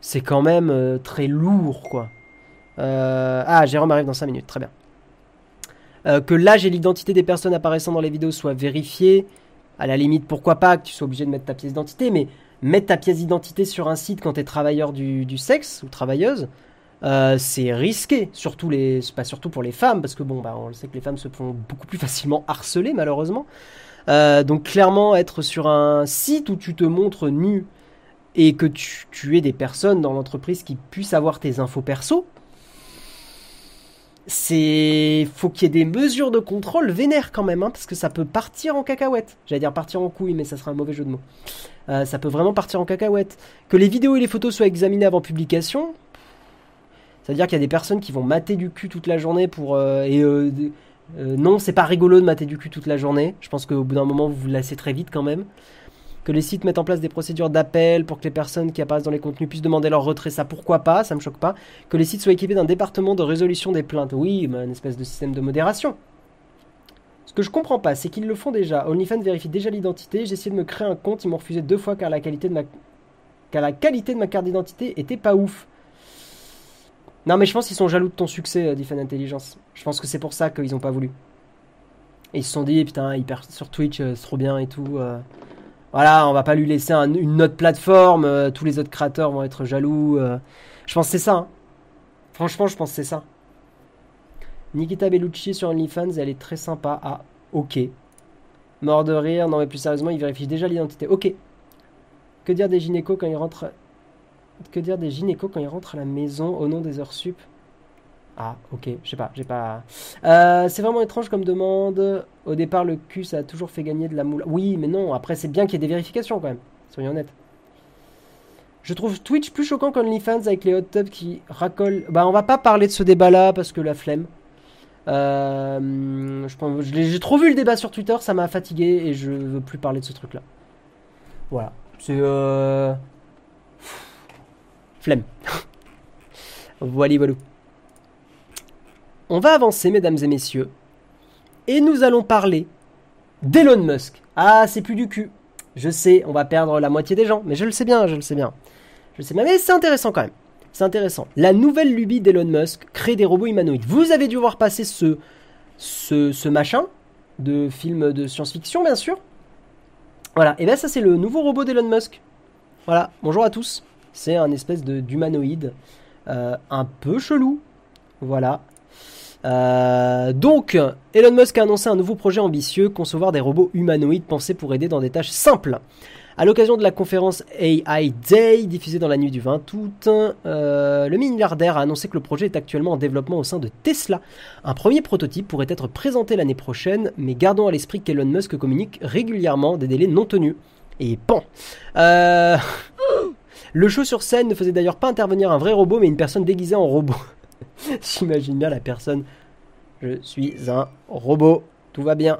c'est quand même euh, très lourd, quoi. Euh, Ah, Jérôme arrive dans 5 minutes, très bien. Euh, que l'âge et l'identité des personnes apparaissant dans les vidéos soient vérifiés. À la limite, pourquoi pas que tu sois obligé de mettre ta pièce d'identité, mais mettre ta pièce d'identité sur un site quand tu es travailleur du sexe ou travailleuse, euh, c'est risqué. Surtout les, pas surtout pour les femmes, parce que bon, bah, on sait que les femmes se font beaucoup plus facilement harceler, malheureusement. Euh, donc clairement, être sur un site où tu te montres nu et que tu, tu des personnes dans l'entreprise qui puissent avoir tes infos perso, c'est faut qu'il y ait des mesures de contrôle vénères quand même, hein, parce que ça peut partir en cacahuète. J'allais dire partir en couille, mais ça serait un mauvais jeu de mots. Euh, ça peut vraiment partir en cacahuète. Que les vidéos et les photos soient examinées avant publication, c'est-à-dire qu'il y a des personnes qui vont mater du cul toute la journée pour euh, et euh, euh, non, c'est pas rigolo de mater du cul toute la journée. Je pense qu'au bout d'un moment, vous vous lassez très vite quand même. Que les sites mettent en place des procédures d'appel pour que les personnes qui apparaissent dans les contenus puissent demander leur retrait, ça pourquoi pas, ça me choque pas. Que les sites soient équipés d'un département de résolution des plaintes, oui, mais une espèce de système de modération. Ce que je comprends pas, c'est qu'ils le font déjà. OnlyFans vérifie déjà l'identité. J'ai essayé de me créer un compte, ils m'ont refusé deux fois car la qualité de ma, car la qualité de ma carte d'identité était pas ouf. Non, mais je pense qu'ils sont jaloux de ton succès, euh, Defend Intelligence. Je pense que c'est pour ça qu'ils ont pas voulu. Et ils se sont dit, putain, il perd sur Twitch, euh, c'est trop bien et tout. euh. Voilà, on va pas lui laisser un- une autre plateforme. tous les autres créateurs vont être jaloux. Je pense que c'est ça. hein. Franchement, je pense que c'est ça. Nikita Bellucci sur OnlyFans, elle est très sympa. Ah, ok. Mort de rire. Non, mais plus sérieusement, il vérifie déjà l'identité. Ok. Que dire des gynécos quand ils rentrent Que dire des gynécos quand ils rentrent à la maison au nom des heures sup? Ah, ok. Je sais pas. J'ai pas. Euh, c'est vraiment étrange comme demande. Au départ, le cul, ça a toujours fait gagner de la moule. Oui, mais non. Après, c'est bien qu'il y ait des vérifications quand même. Soyons honnêtes. Je trouve Twitch plus choquant qu'OnlyFans avec les hot tubs qui racolent. Bah, on va pas parler de ce débat-là parce que la flemme. Euh, J'ai trop vu le débat sur Twitter, ça m'a fatigué et je veux plus parler de ce truc-là. Voilà. C'est. Euh... Flemme. voilà, voilà. On va avancer, mesdames et messieurs. Et nous allons parler d'Elon Musk. Ah, c'est plus du cul. Je sais, on va perdre la moitié des gens, mais je le sais bien, je le sais bien. Je le sais bien, mais c'est intéressant quand même. C'est intéressant. La nouvelle lubie d'Elon Musk, créer des robots humanoïdes. Vous avez dû voir passer ce, ce, ce machin de film de science-fiction, bien sûr. Voilà, et bien ça c'est le nouveau robot d'Elon Musk. Voilà, bonjour à tous. C'est un espèce de d'humanoïde euh, un peu chelou. Voilà. Euh, donc, Elon Musk a annoncé un nouveau projet ambitieux, concevoir des robots humanoïdes pensés pour aider dans des tâches simples. À l'occasion de la conférence AI Day, diffusée dans la nuit du 20 août, euh, le milliardaire a annoncé que le projet est actuellement en développement au sein de Tesla. Un premier prototype pourrait être présenté l'année prochaine, mais gardons à l'esprit qu'Elon Musk communique régulièrement des délais non tenus. Et pan *laughs* Le show sur scène ne faisait d'ailleurs pas intervenir un vrai robot, mais une personne déguisée en robot. *laughs* J'imagine bien la personne. Je suis un robot. Tout va bien.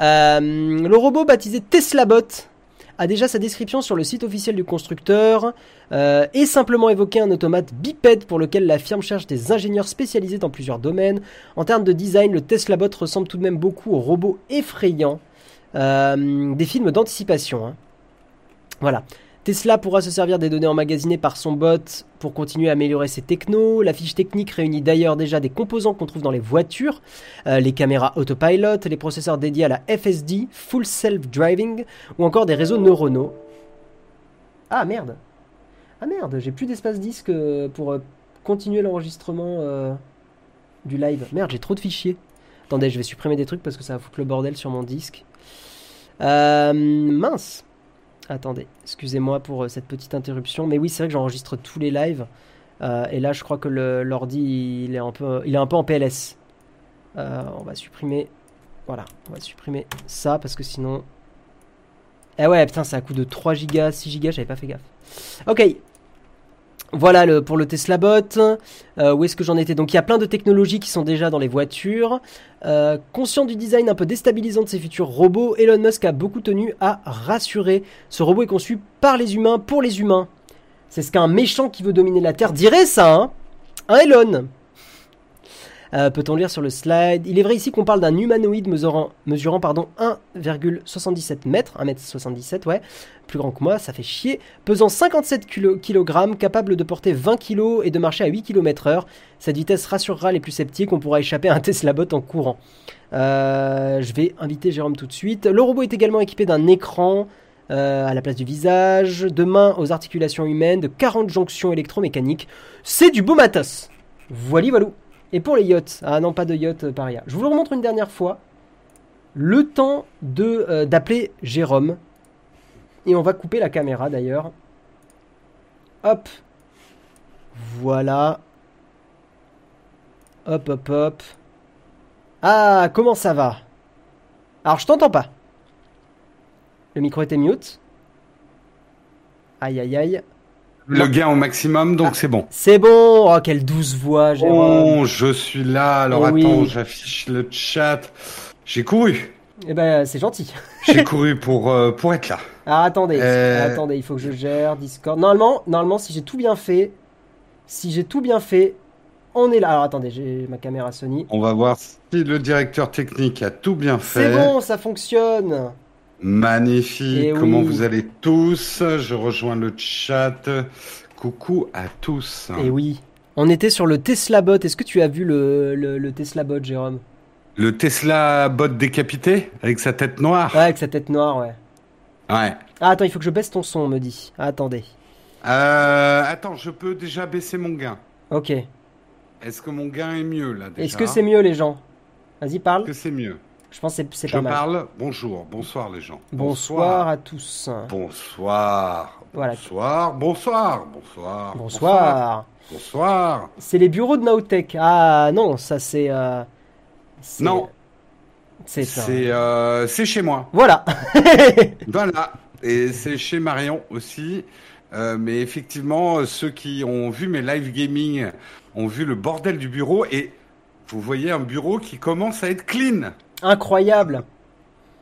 Euh, le robot baptisé TeslaBot a déjà sa description sur le site officiel du constructeur euh, et simplement évoqué un automate bipède pour lequel la firme cherche des ingénieurs spécialisés dans plusieurs domaines. En termes de design, le TeslaBot ressemble tout de même beaucoup au robot effrayant euh, des films d'anticipation. hein. Voilà. Tesla pourra se servir des données emmagasinées par son bot pour continuer à améliorer ses technos. La fiche technique réunit d'ailleurs déjà des composants qu'on trouve dans les voitures, euh, les caméras autopilot, les processeurs dédiés à la FSD, Full Self Driving, ou encore des réseaux neuronaux. Ah merde Ah merde, j'ai plus d'espace disque euh, pour euh, continuer l'enregistrement du live. Merde, j'ai trop de fichiers. Attendez, je vais supprimer des trucs parce que ça va foutre le bordel sur mon disque. Mince Attendez, excusez-moi pour euh, cette petite interruption. Mais oui, c'est vrai que j'enregistre tous les lives. Euh, et là, je crois que l'ordi, il, est un peu- il est un peu en PLS. Euh, on va supprimer. Voilà, on va supprimer ça parce que sinon. Eh ouais, putain, à coup de 3 Go, 6 Go, j'avais pas fait gaffe. Ok. Voilà le, pour le Tesla Bot. Euh, où est-ce que j'en étais? Donc il y a plein de technologies qui sont déjà dans les voitures. Euh, conscient du design un peu déstabilisant de ces futurs robots, Elon Musk a beaucoup tenu à rassurer. Ce robot est conçu par les humains pour les humains. C'est ce qu'un méchant qui veut dominer la Terre dirait ça, hein? Hein Elon Euh, Peut-on lire sur le slide Il est vrai ici qu'on parle d'un humanoïde mesurant, mesurant pardon, 1,77 mètres, 1m77, ouais, plus grand que moi, ça fait chier, pesant 57 kg, capable de porter 20 kg et de marcher à 8 km heure. Cette vitesse rassurera les plus sceptiques, on pourra échapper à un Tesla Bot en courant. Euh, je vais inviter Jérôme tout de suite. Le robot est également équipé d'un écran euh, à la place du visage, de mains aux articulations humaines, de 40 jonctions électromécaniques. C'est du beau matos. Voilà, voilà. Et pour les yachts, ah non, pas de yacht euh, paria. Je vous le remontre une dernière fois. Le temps euh, d'appeler Jérôme. Et on va couper la caméra d'ailleurs. Hop. Voilà. Hop, hop, hop. Ah, comment ça va? Alors, je t'entends pas. Le micro était mute. Aïe, aïe, aïe. Le gain au maximum, donc c'est bon. C'est bon. Oh, quelle douce voix, Jérôme. Oh, je suis là. Alors Eh oui. attends, j'affiche le chat. J'ai couru. Eh ben, c'est gentil. J'ai *laughs* couru pour, euh, pour être là. Ah, attendez, Euh. attendez, il faut que je gère Discord. Normalement, normalement, si j'ai tout bien fait, si j'ai tout bien fait, on est là. Alors attendez, j'ai ma caméra Sony. On va voir si le directeur technique a tout bien fait. C'est bon, ça fonctionne. Magnifique. Eh Comment oui. vous allez tous? Je rejoins le chat. Coucou à tous. Et Eh oui, on était sur le Tesla Bot. Est-ce que tu as vu le, le, le Tesla Bot, Jérôme? Le Tesla bot décapité? Avec sa tête noire? Ouais, avec sa tête noire, ouais. Ouais. Ah, attends, il faut que je baisse ton son, on me dit. Ah, attendez. Euh, attends, je peux déjà baisser mon gain. Ok. Est-ce que mon gain est mieux là Est-ce que c'est mieux, les gens? Vas-y, parle. Est-ce que c'est mieux? Je pense que c'est- Je pas mal. parle. Bonjour, bonsoir les gens. Bonsoir à tous. Bonsoir. Voilà. Bonsoir. Bonsoir. Bonsoir. Bonsoir. Bonsoir. C'est les bureaux de Nowtech. Ah non, ça c'est. euh, Non. C'est un- C'est euh, chez moi. Voilà. *laughs* Voilà. Et c'est chez Marion aussi. Euh, mais effectivement, ceux qui ont vu mes live gaming ont vu le bordel du bureau et vous voyez un bureau qui commence à être clean. Incroyable.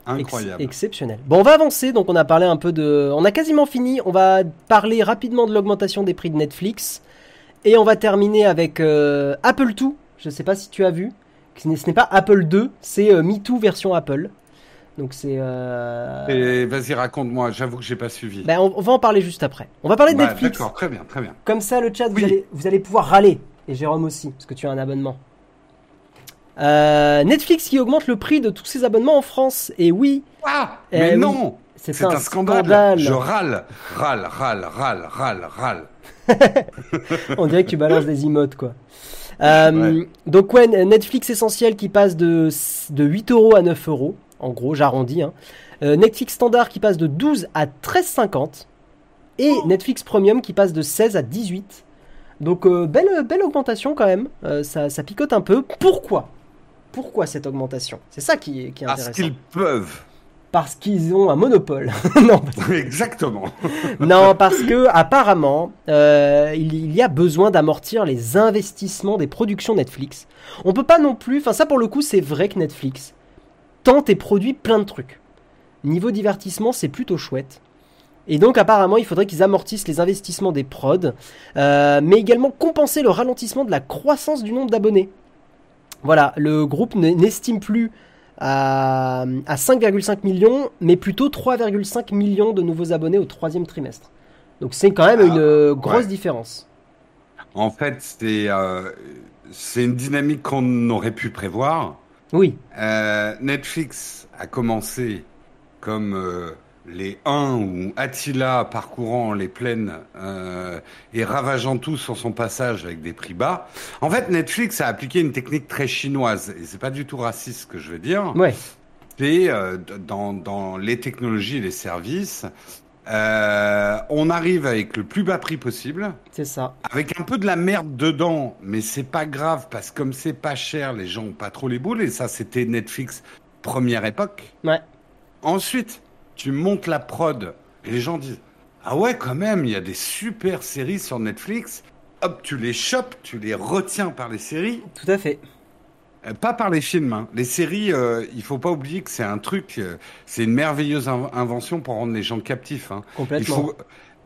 Ex- Incroyable. exceptionnel. Bon, on va avancer. Donc, on a parlé un peu de. On a quasiment fini. On va parler rapidement de l'augmentation des prix de Netflix. Et on va terminer avec euh, Apple 2. Je sais pas si tu as vu. Ce n'est pas Apple 2, c'est euh, MeToo version Apple. Donc, c'est. euh, vas-y, raconte-moi. J'avoue que j'ai pas suivi. ben, on, on va en parler juste après. On va parler de Bah, Netflix. D'accord, très bien, très bien. Comme ça, le chat, vous, allez, vous allez pouvoir râler. Et Jérôme aussi, parce que tu as un abonnement. Euh, Netflix qui augmente le prix de tous ses abonnements en France. Et oui, Ah, Eh mais non, c'est c'est un, un, scandale. scandale. Je râle, râle, râle, râle, râle, râle. *laughs* On dirait que tu balances des emotes, quoi. Euh, Ouais. Donc, ouais, Netflix essentiel qui passe de, de 8 euros à 9 euros. En gros, j'arrondis. Hein. Euh, Netflix standard qui passe de 12 à 13,50. Et Netflix premium qui passe de 16 à 18. Donc, euh, belle, belle augmentation quand même. Ça, ça picote un peu. Pourquoi? Pourquoi cette augmentation? C'est ça qui est, qui est Parce intéressant. qu'ils peuvent. Parce qu'ils ont un monopole. *laughs* non, Exactement. *laughs* non, parce que apparemment, euh, il, il y a besoin d'amortir les investissements des productions Netflix. On peut pas non plus. Enfin, ça pour le coup, c'est vrai que Netflix tente et produit plein de trucs. Niveau divertissement, c'est plutôt chouette. Et donc apparemment, il faudrait qu'ils amortissent les investissements des prods, euh, mais également compenser le ralentissement de la croissance du nombre d'abonnés. Voilà, le groupe n'estime plus à, à 5,5 millions, mais plutôt 3,5 millions de nouveaux abonnés au troisième trimestre. Donc c'est quand même Ah, une euh, grosse ouais. différence. En fait, c'est euh, c'est une dynamique qu'on aurait pu prévoir. Oui, Euh, Netflix a commencé comme les uns ou Attila parcourant les plaines euh, et ravageant tout sur son passage avec des prix bas. En fait, Netflix a appliqué une technique très chinoise et c'est pas du tout raciste ce que je veux dire. ouais, C'est euh, dans les technologies et les services, euh, on arrive avec le plus bas prix possible. c'est ça. Avec un peu de la merde dedans, mais c'est pas grave parce que comme c'est pas cher, les gens ont pas trop les boules et ça c'était Netflix première époque. Ouais, Ensuite, tu montes la prod et les gens disent "Ah ouais, quand même, il y a des super séries sur Netflix." Hop, tu les chopes, tu les retiens par les séries, tout à fait. euh, pas par les films. hein. Les séries, euh, il faut pas oublier que c'est un truc, euh, c'est une merveilleuse in- invention pour rendre les gens captifs. hein. Il Complètement. faut,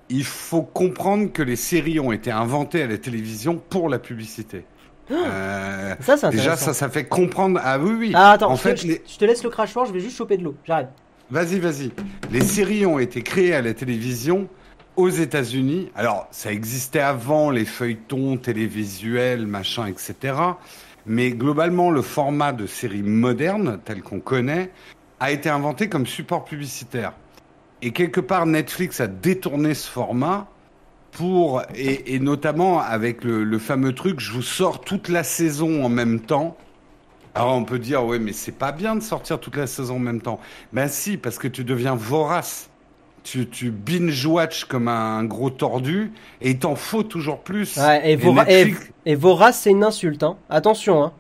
il faut comprendre que les séries ont été inventées à la télévision pour la publicité. Euh, Ça, déjà, ça, ça fait comprendre. Ah oui, oui. Ah, attends, en je, fait, te, les- je te laisse le crachoir, je vais juste choper de l'eau. J'arrive. Vas-y, vas-y. Les séries ont été créées à la télévision aux États-Unis. Alors, ça existait avant les feuilletons télévisuels, machin, etc. Mais globalement, le format de série moderne, tel qu'on connaît, a été inventé comme support publicitaire. Et quelque part, Netflix a détourné ce format pour, et, notamment avec le fameux truc, je vous sors toute la saison en même temps. Alors on peut dire, ouais, mais c'est pas bien de sortir toute la saison en même temps. Ben si, parce que tu deviens vorace. Tu, tu binge-watch comme un gros tordu et il t'en faut toujours plus. Ouais, et, vora- et, Netflix, et vorace, c'est une insulte. Hein. Attention. Hein.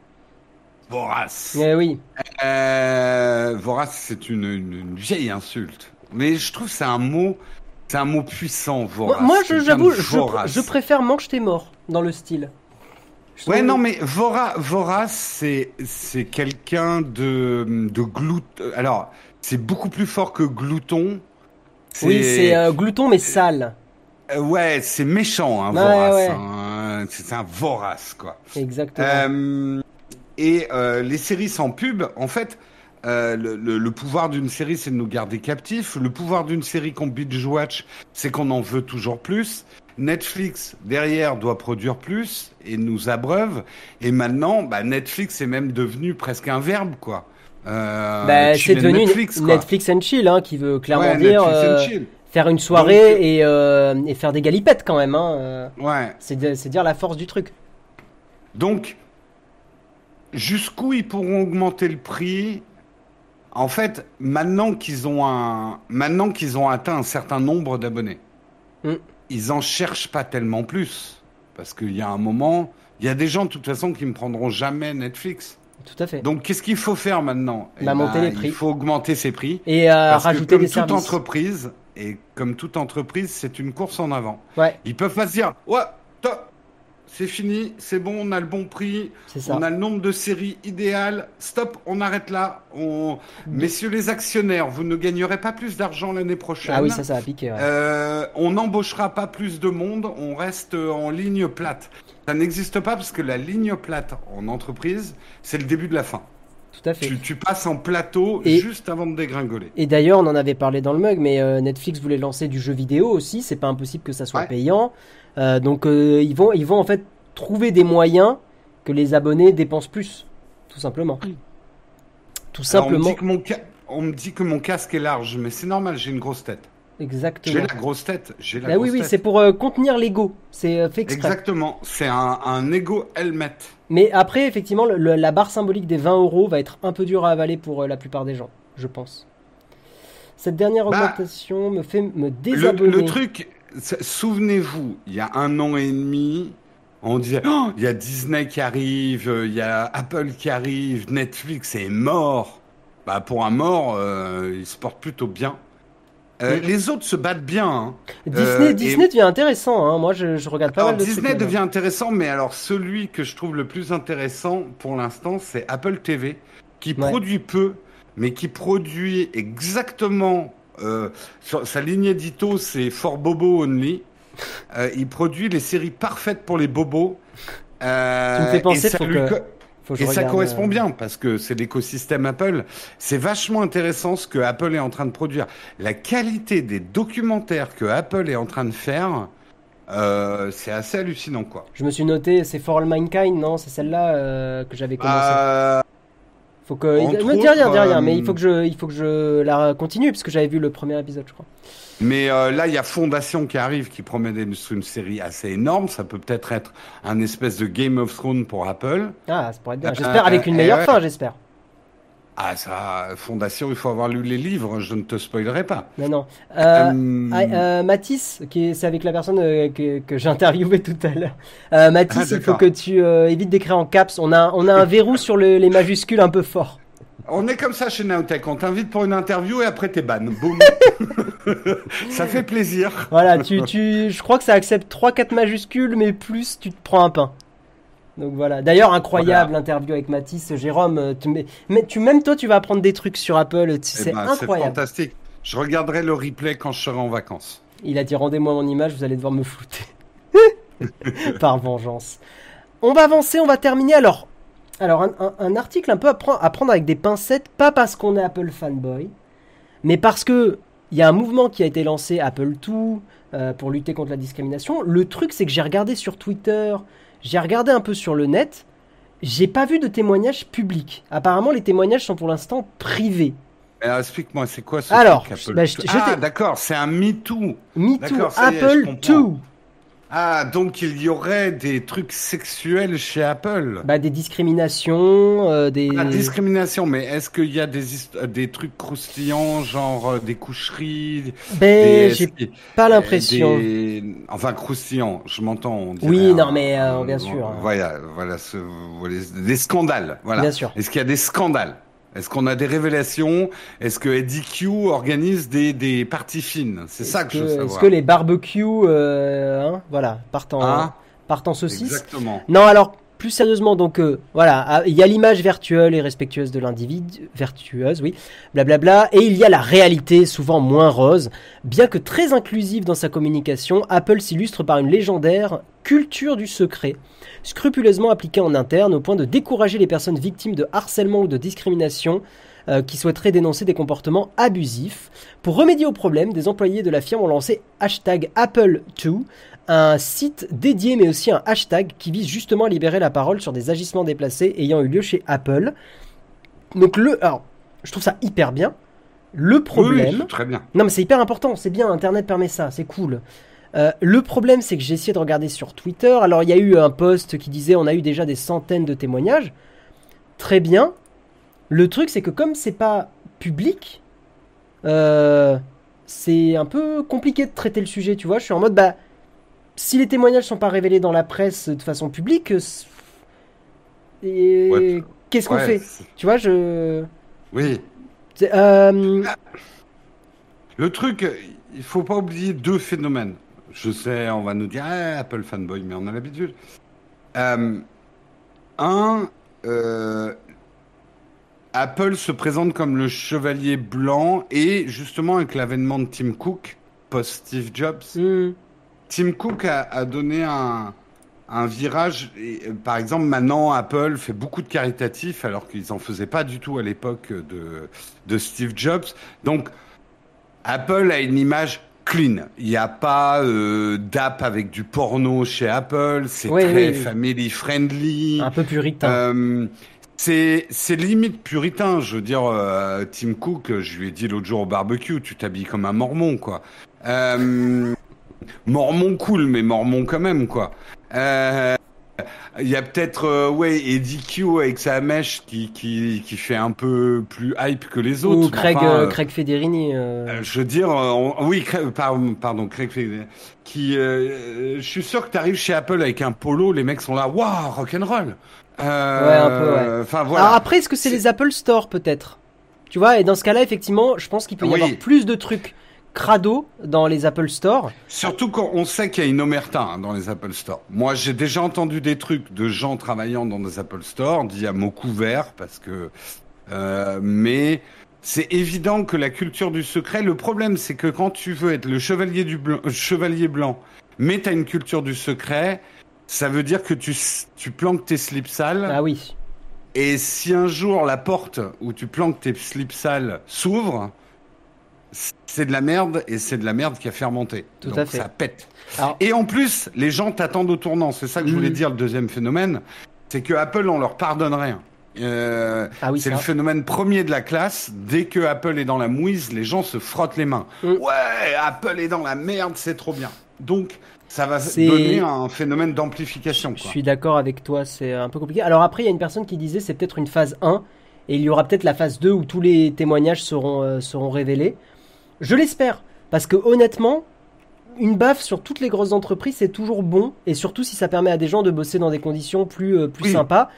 vorace. Eh oui. Euh, vorace, c'est une, une- une vieille insulte. Mais je trouve que c'est un mot, c'est un mot puissant, vorace. moi, j'avoue, je préfère mange tes morts dans le style. Ouais, non, mais vora, vorace, c'est c'est quelqu'un de de glouton. Alors, c'est beaucoup plus fort que glouton. Oui, c'est euh, glouton mais sale. Euh, ouais, c'est méchant, un Ouais, vorace. ouais. hein. C'est un vorace, quoi. Exactement. Euh, et euh, les séries sans pub, en fait, euh, le, le- le pouvoir d'une série, c'est de nous garder captifs. Le pouvoir d'une série qu'on binge-watch, c'est qu'on en veut toujours plus. Netflix, derrière, doit produire plus et nous abreuve. Et maintenant, bah, Netflix est même devenu presque un verbe, quoi. Euh, Bah, c'est devenu Netflix, quoi. Netflix and chill, hein, qui veut clairement Ouais, dire euh, faire une soirée Donc, et, et faire des galipettes quand même. Hein, Ouais. c'est dire la force du truc. Donc, jusqu'où ils pourront augmenter le prix En fait, maintenant qu'ils ont un, maintenant qu'ils ont atteint un certain nombre d'abonnés, Mm. ils en cherchent pas tellement plus, parce qu'il y a un moment, il y a des gens de toute façon qui ne prendront jamais Netflix. Tout à fait. Donc, qu'est-ce qu'il faut faire maintenant? Eh Bah, monter les prix. Il faut augmenter ses prix. et euh, Parce rajouter que comme des toute services. entreprise, et comme toute entreprise, c'est une course en avant. Ouais, Ils peuvent pas se dire, ouais, top, c'est fini, c'est bon, on a le bon prix, ça. on a le nombre de séries idéales. Stop, on arrête là. On... Messieurs les actionnaires, vous ne gagnerez pas plus d'argent l'année prochaine. Ah oui, ça, ça va piquer. Ouais. Euh, on n'embauchera pas plus de monde, on reste en ligne plate. Ça n'existe pas parce que la ligne plate en entreprise, c'est le début de la fin. Tout à fait. Tu, tu passes en plateau Et- juste avant de dégringoler. Et d'ailleurs, on en avait parlé dans le mug, mais euh, Netflix voulait lancer du jeu vidéo aussi. C'est pas impossible que ça soit Ouais. payant. Euh, donc, euh, ils vont, ils vont en fait trouver des moyens que les abonnés dépensent plus, tout simplement. Tout Alors, on, me simplement. dit que mon ca- on me dit que mon casque est large, mais c'est normal, j'ai une grosse tête. J'ai Exactement. la grosse tête. J'ai la Ah oui, grosse oui, tête. c'est pour euh, contenir l'ego. C'est euh, fait exprès. Exactement, c'est un, un ego helmet. Mais après, effectivement, le- le- la barre symbolique des 20 euros va être un peu dure à avaler pour euh, la plupart des gens, je pense. Cette dernière Bah, augmentation me fait me Le, désabonner. le truc, c'est- souvenez-vous, il y a un an et demi, on disait, Oh, il y a Disney qui arrive, euh, il y a Apple qui arrive, Netflix est mort. Bah, pour un mort, euh, il se porte plutôt bien. Euh, Mm. Les autres se battent bien. hein. Disney, Euh, et- Disney devient intéressant. hein. Moi, je, je regarde pas Alors mal de Disney trucs, devient intéressant, mais alors celui que je trouve le plus intéressant pour l'instant, c'est Apple TV, qui Ouais. produit peu, mais qui produit exactement euh, sa ligne édito, c'est for bobo only. Euh, il produit les séries parfaites pour les bobos. Euh, Tu me fais penser, et ça, faut lui que- co- Faut que je et ça regarde, correspond euh, bien parce que c'est l'écosystème Apple. C'est vachement intéressant ce que Apple est en train de produire. La qualité des documentaires que Apple est en train de faire, euh, c'est assez hallucinant, quoi. Je me suis noté, c'est For All Mankind, non? C'est celle-là euh, que j'avais commencé. Euh, faut que. entre dis rien, dis rien, mais il euh, faut que je, il faut que je la continue parce que j'avais vu le premier épisode, je crois. mais euh, là, il y a Fondation qui arrive, qui promet d'être une série assez énorme. Ça peut peut-être être un espèce de Game of Thrones pour Apple. Ah, ça pourrait être bien. Euh, J'espère avec une meilleure ouais. fin, j'espère. Ah, ça, Fondation, il faut avoir lu les livres. Je ne te spoilerai pas. Non, non. Euh, Euh, Ah, euh, Mathis, qui est, c'est avec la personne euh, que, que j'ai interviewé tout à l'heure. Mathis, Ah, il faut que tu évites d'écrire en caps. On a, on a un verrou sur le- les majuscules un peu fort. On est comme ça chez Naotech. On t'invite pour une interview et après t'es ban. Boum. *laughs* ça fait plaisir. Voilà, tu, tu, je crois que ça accepte 3-4 majuscules, mais plus tu te prends un pain. Donc voilà. D'ailleurs, incroyable l'interview avec Mathis, Jérôme. euh, Tu, mais, mais tu, même toi, tu vas apprendre des trucs sur Apple. tu- Eh C'est ben, incroyable. fantastique. Je regarderai le replay quand je serai en vacances. Il a dit rendez-moi mon image, vous allez devoir me flouter. *laughs* Par vengeance. on va avancer, on va terminer. Alors, alors un, un- un article un peu à, prendre- à prendre avec des pincettes, pas parce qu'on est Apple fanboy, mais parce que il y a un mouvement qui a été lancé Apple II euh, pour lutter contre la discrimination. Le truc, c'est que j'ai regardé sur Twitter, j'ai regardé un peu sur le net, j'ai pas vu de témoignages publics. Apparemment, les témoignages sont pour l'instant privés. Alors, explique-moi, c'est quoi ce Alors, truc bah, Apple ah, d'accord, c'est un MeToo. MeToo, Apple 2. Ah, donc il y aurait des trucs sexuels chez Apple. Bah, des discriminations, euh, des. La discrimination, mais est-ce qu'il y a des, hist- des trucs croustillants, genre euh, des coucheries Ben, des- j'ai pas l'impression. des- Enfin, croustillants, je m'entends. Oui, un- non, mais, euh, bien sûr. Voilà, voilà, ce- voilà, des scandales. Voilà. Bien sûr. Est-ce qu'il y a des scandales? Est-ce qu'on a des révélations? Est-ce que Eddie Q organise des, des parties fines? C'est ça Est-ce que, je veux Est-ce savoir. que les barbecues, euh, hein, voilà, partent en, Hein partent en saucisse? Exactement. Non, alors plus sérieusement, donc euh, voilà, ah, il y a l'image vertueuse et respectueuse de l'individu, vertueuse, oui, blablabla, et il y a la réalité, souvent moins rose. Bien que très inclusive dans sa communication, Apple s'illustre par une légendaire culture du secret, scrupuleusement appliquée en interne au point de décourager les personnes victimes de harcèlement ou de discrimination euh, qui souhaiteraient dénoncer des comportements abusifs. Pour remédier au problème, des employés de la firme ont lancé hashtag Apple2, un site dédié mais aussi un hashtag qui vise justement à libérer la parole sur des agissements déplacés ayant eu lieu chez Apple. Donc le, alors, je trouve ça hyper bien. Le oui, problème, très bien. non mais c'est hyper important, c'est bien, Internet permet ça, c'est cool. Euh, le problème c'est que j'ai essayé de regarder sur Twitter, alors il y a eu un post qui disait on a eu déjà des centaines de témoignages, très bien. Le truc c'est que comme c'est pas public, euh, c'est un peu compliqué de traiter le sujet, tu vois, je suis en mode bah si les témoignages sont pas révélés dans la presse de façon publique, et Ouais, qu'est-ce qu'on Ouais, fait Tu vois, je... Oui. euh, Le truc, il faut pas oublier deux phénomènes. Je sais, on va nous dire Ah, Apple fanboy, mais on a l'habitude. Euh, un, euh, Apple se présente comme le chevalier blanc et justement avec l'avènement de Tim Cook, post Steve Jobs, hmm. Tim Cook a, a donné un, un virage. Et, euh, par exemple, maintenant, Apple fait beaucoup de caritatifs alors qu'ils en faisaient pas du tout à l'époque de, de Steve Jobs. Donc, Apple a une image clean. Il n'y a pas euh, d'app avec du porno chez Apple. C'est Oui, très oui, oui. family friendly. un peu puritain. Euh, c'est c'est limite puritain. Je veux dire, euh, Tim Cook, je lui ai dit l'autre jour au barbecue, tu t'habilles comme un mormon, quoi. Euh, mormon cool, mais mormon quand même, quoi. Euh, Il y a peut-être, euh, ouais, Eddie Q avec sa mèche qui, qui, qui fait un peu plus hype que les autres. Ou Craig, enfin, euh, euh, Craig Federini. euh, euh, je veux dire, euh, on- oui, Craig- pardon, pardon, Craig Federer, qui, euh, je suis sûr que tu arrives chez Apple avec un polo, les mecs sont là, waouh, rock'n'roll. Euh, Ouais, un peu, ouais. Enfin voilà. Alors après, est-ce que c'est C'est- les Apple Store peut-être? Tu vois, et dans ce cas-là, effectivement, je pense qu'il peut y Oui. avoir plus de trucs crado dans les Apple Store. Surtout quand on sait qu'il y a une omerta hein, dans les Apple Store. Moi, j'ai déjà entendu des trucs de gens travaillant dans des Apple Store, dit à mots couverts, parce que. euh, mais c'est évident que la culture du secret. Le problème, c'est que quand tu veux être le chevalier du blanc, euh, chevalier blanc, mais t'as une culture du secret, ça veut dire que tu tu planques tes slips sales. Ah oui. Et si un jour la porte où tu planques tes slips sales s'ouvre, c'est de la merde et c'est de la merde qui a fermenté. Tout Donc à fait. Ça pète. Alors- Et en plus, les gens t'attendent au tournant. C'est ça que je voulais Mhm. dire. Le deuxième phénomène, c'est que Apple, on leur pardonne rien. Euh, Ah oui, c'est le phénomène premier de la classe. Dès que Apple est dans la mouise, les gens se frottent les mains. Mm. Ouais, Apple est dans la merde, c'est trop bien. Donc, ça va donner un phénomène d'amplification. Je suis d'accord avec toi, c'est un peu compliqué. Alors après, il y a une personne qui disait c'est peut-être une phase 1 et il y aura peut-être la phase 2 où tous les témoignages seront, euh, seront révélés. Je l'espère, parce que honnêtement, une baffe sur toutes les grosses entreprises, c'est toujours bon, et surtout si ça permet à des gens de bosser dans des conditions plus, euh, plus Oui. sympas.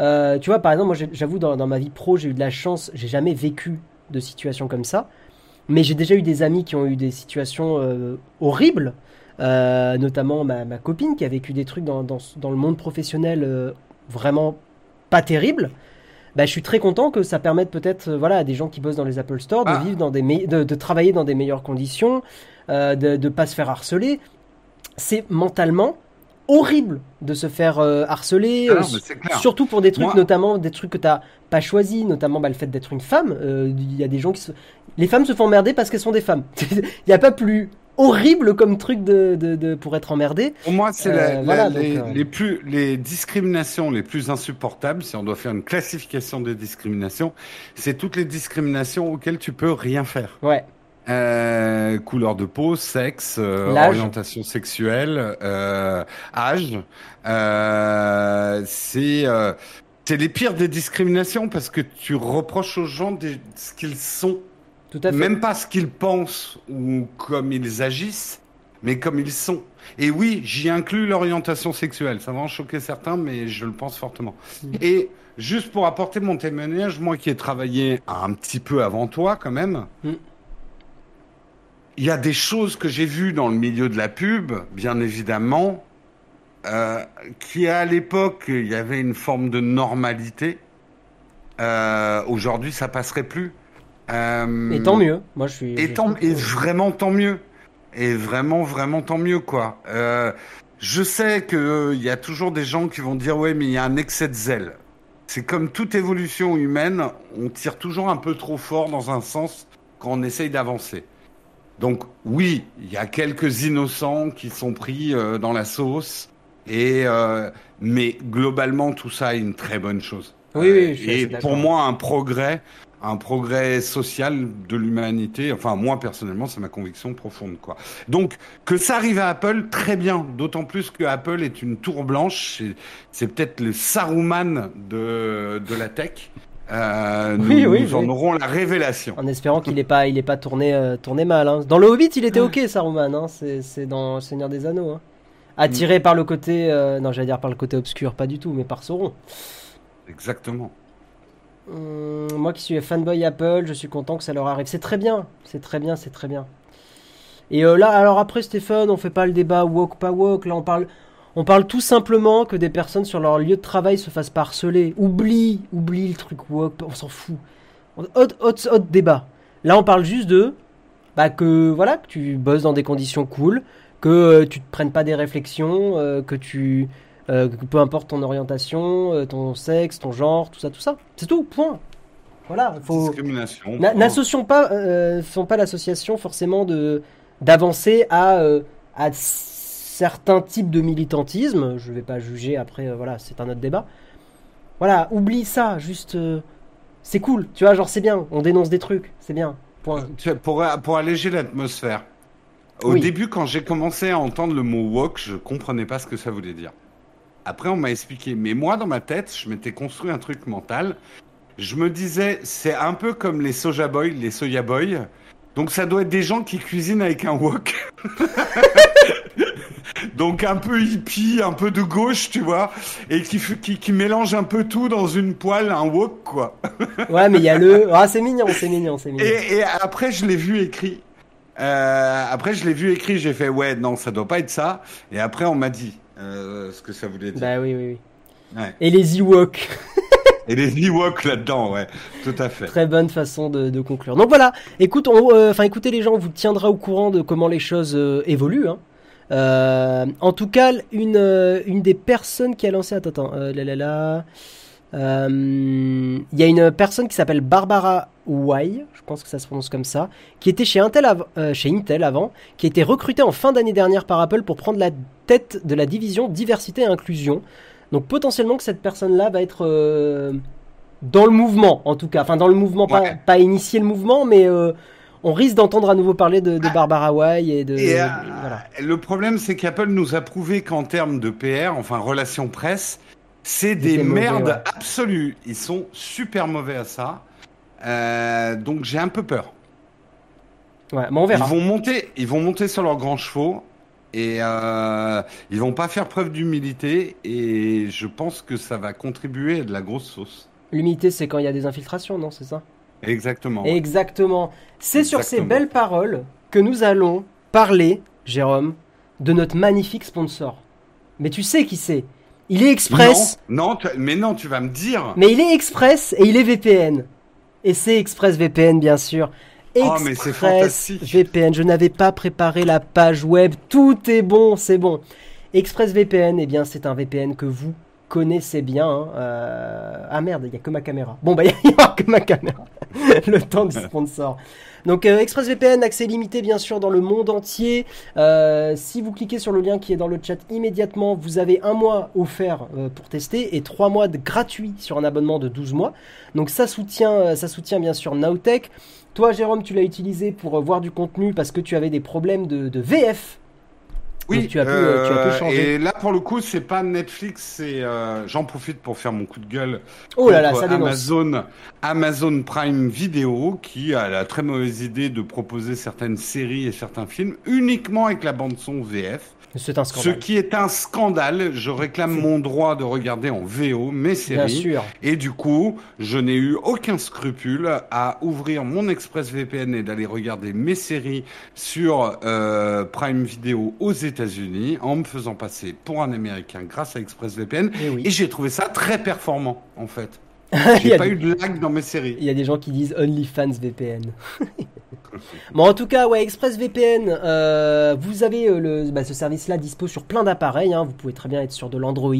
Euh, tu vois, par exemple, moi j'avoue, dans, dans ma vie pro, j'ai eu de la chance, j'ai jamais vécu de situation comme ça, mais j'ai déjà eu des amis qui ont eu des situations euh, horribles, notamment ma, ma copine qui a vécu des trucs dans, dans, dans le monde professionnel vraiment pas terribles. Bah, je suis très content que ça permette peut-être euh, voilà, à des gens qui bossent dans les Apple Store de, Ah. vivre dans des me- de, de travailler dans des meilleures conditions, euh, de ne pas se faire harceler. C'est mentalement horrible de se faire euh, harceler, Ah non, euh, surtout pour des trucs, Moi- notamment des trucs que t'as pas choisi, notamment bah, le fait d'être une femme. Il y a des gens qui se... Les femmes se font emmerder parce qu'elles sont des femmes. *laughs* Il n'y a pas plus horrible comme truc de, de, de- pour être emmerdé. Pour moi, c'est Euh, voilà, les, euh, les plus les discriminations les plus insupportables. Si on doit faire une classification des discriminations, c'est toutes les discriminations auxquelles tu peux rien faire. Ouais. Euh, couleur de peau, sexe, euh, orientation sexuelle, euh, âge. C'est c'est les pires des discriminations parce que tu reproches aux gens des, ce qu'ils sont, Tout à fait. même pas ce qu'ils pensent ou comme ils agissent, mais comme ils sont. Et oui, j'y inclus l'orientation sexuelle. Ça va en choquer certains, mais je le pense fortement. Et juste pour apporter mon témoignage, moi qui ai travaillé un petit peu avant toi quand même, Mm. il y a des choses que j'ai vues dans le milieu de la pub, bien évidemment, euh, qui à l'époque, il y avait une forme de normalité. Euh, Aujourd'hui, ça passerait plus. Euh, Et tant mieux. Moi, je suis. et, tant, que- vraiment tant mieux. Et vraiment, vraiment tant mieux, quoi. Euh, je sais qu'il y a toujours des gens qui vont dire, ouais, mais il y a un excès de zèle. C'est comme toute évolution humaine, on tire toujours un peu trop fort dans un sens quand on essaye d'avancer. Donc oui, il y a quelques innocents qui sont pris euh, dans la sauce, et euh, mais globalement tout ça est une très bonne chose. Oui, oui, je suis et pour moi un progrès, un progrès social de l'humanité. Enfin moi personnellement, c'est ma conviction profonde quoi. Donc que ça arrive à Apple, très bien. D'autant plus que Apple est une tour blanche. C'est- peut-être le Saruman de de la tech. Euh, nous, Oui, oui, en oui. aurons la révélation. En espérant qu'il n'ait pas, il ait pas tourné, euh, tourné mal. hein. Dans le Hobbit, il était ok, Saruman. Hein. C'est, c'est dans Le Seigneur des Anneaux. Hein. Attiré par le côté, euh, non, j'allais dire par le côté obscur, pas du tout, mais par Sauron. Exactement. Hum, moi qui suis fanboy Apple, je suis content que ça leur arrive. C'est très bien, c'est très bien, c'est très bien. Et euh, là, alors après Stéphane, on fait pas le débat woke pas woke. Là, on parle, on parle tout simplement que des personnes sur leur lieu de travail se fassent pas harceler. Oublie, oublie le truc woke, on s'en fout. Autre, autre, autre débat. Là, on parle juste de, bah que voilà, que tu bosses dans des conditions cool, que euh, tu te prennes pas des réflexions, euh, que tu, euh, peu importe ton orientation, euh, ton sexe, ton genre, tout ça, tout ça. C'est tout, point. Voilà, il faut. N'associons pas, euh, font pas l'association forcément de d'avancer à euh, à certains types de militantisme. Je vais pas juger après, euh, voilà, c'est un autre débat. Voilà, oublie ça, juste, euh, c'est cool, tu vois, genre c'est bien, on dénonce des trucs, c'est bien. Point. Pour, pour alléger l'atmosphère. Au Oui. début, quand j'ai commencé à entendre le mot woke, je comprenais pas ce que ça voulait dire. Après, on m'a expliqué. Mais moi, dans ma tête, je m'étais construit un truc mental. Je me disais, c'est un peu comme les soja boys, les soya boys. Donc, ça doit être des gens qui cuisinent avec un wok. *laughs* Donc, un peu hippie, un peu de gauche, tu vois. Et qui, qui, qui mélange un peu tout dans une poêle, un wok, quoi. *laughs* Ouais, mais il y a le, ah c'est mignon, c'est mignon, c'est mignon. Et, et après, je l'ai vu écrit. Euh, après, je l'ai vu écrit, j'ai fait ouais, non, ça doit pas être ça. Et après, on m'a dit euh, ce que ça voulait dire. Bah oui, oui, oui. Ouais. Et les Ewoks. *laughs* Et les Ewoks là-dedans, ouais, tout à fait. Très bonne façon de, de conclure. Donc voilà, écoute, euh, écoutez les gens, on vous tiendra au courant de comment les choses euh, évoluent. hein. Euh, en tout cas, une, une des personnes qui a lancé, attends, attends, euh, là là là, euh, il y a une personne qui s'appelle Barbara Wai, je pense que ça se prononce comme ça, qui était chez Intel, av- euh, chez Intel avant, qui a été recrutée en fin d'année dernière par Apple pour prendre la tête de la division diversité et inclusion. Donc potentiellement que cette personne-là va être euh, dans le mouvement, en tout cas. Enfin, dans le mouvement, pas, Ouais. pas initier le mouvement, mais on risque d'entendre à nouveau parler de, de Barbara Wai et de. Et euh, de- voilà. le problème, c'est qu'Apple nous a prouvé qu'en termes de PR, enfin relations presse, c'est des mauvais, merdes ouais. absolues. Ils sont super mauvais à ça. Euh, donc j'ai un peu peur. Ouais, mais on verra. Ils vont monter, ils vont monter sur leurs grands chevaux et euh, ils vont pas faire preuve d'humilité et je pense que ça va contribuer à de la grosse sauce. L'humilité, c'est quand il y a des infiltrations, non C'est ça? Exactement. Exactement. C'est sur ces belles paroles que nous allons parler, Jérôme, de notre magnifique sponsor. Mais tu sais qui c'est? Il est Express. Non, non, tu- mais non, tu vas me dire. Mais il est Express et il est VPN. Et c'est Express VPN, bien sûr. Oh, mais c'est Express fantastique. VPN. Je n'avais pas préparé la page web. Tout est bon, c'est bon. ExpressVPN, eh bien, c'est un VPN que vous connaissez bien. hein. Euh, Ah merde, il n'y a que ma caméra. Bon, bah, *laughs* il n'y a que ma caméra. *laughs* le temps du sponsor. Donc, euh, ExpressVPN, accès limité, bien sûr, dans le monde entier. Euh, si vous cliquez sur le lien qui est dans le chat immédiatement, vous avez un mois offert euh, pour tester et trois mois de gratuit sur un abonnement de 12 mois. Donc, ça soutient, euh, ça soutient bien sûr Nowtech. Toi, Jérôme, tu l'as utilisé pour voir du contenu parce que tu avais des problèmes de, de VF. Oui, tu as pu, euh, tu as pu euh, changer. Et là, pour le coup, c'est pas Netflix, c'est. euh, J'en profite pour faire mon coup de gueule. Oh là là, ça dénonce. Amazon, Amazon Prime Video, qui a la très mauvaise idée de proposer certaines séries et certains films uniquement avec la bande son VF. C'est un Ce qui est un scandale. Je réclame mon droit de regarder en VO mes Bien séries. sûr. Et du coup, je n'ai eu aucun scrupule à ouvrir mon ExpressVPN et d'aller regarder mes séries sur euh, Prime Video aux États-Unis en me faisant passer pour un Américain grâce à ExpressVPN. Eh oui. Et j'ai trouvé ça très performant, en fait. *laughs* J'ai pas des- eu de lag dans mes séries. Il y a des gens qui disent OnlyFans VPN. *laughs* *laughs* bon, en tout cas, ouais, ExpressVPN, euh, vous avez euh, bah, ce service-là dispo sur plein d'appareils. hein. Vous pouvez très bien être sur de l'Android,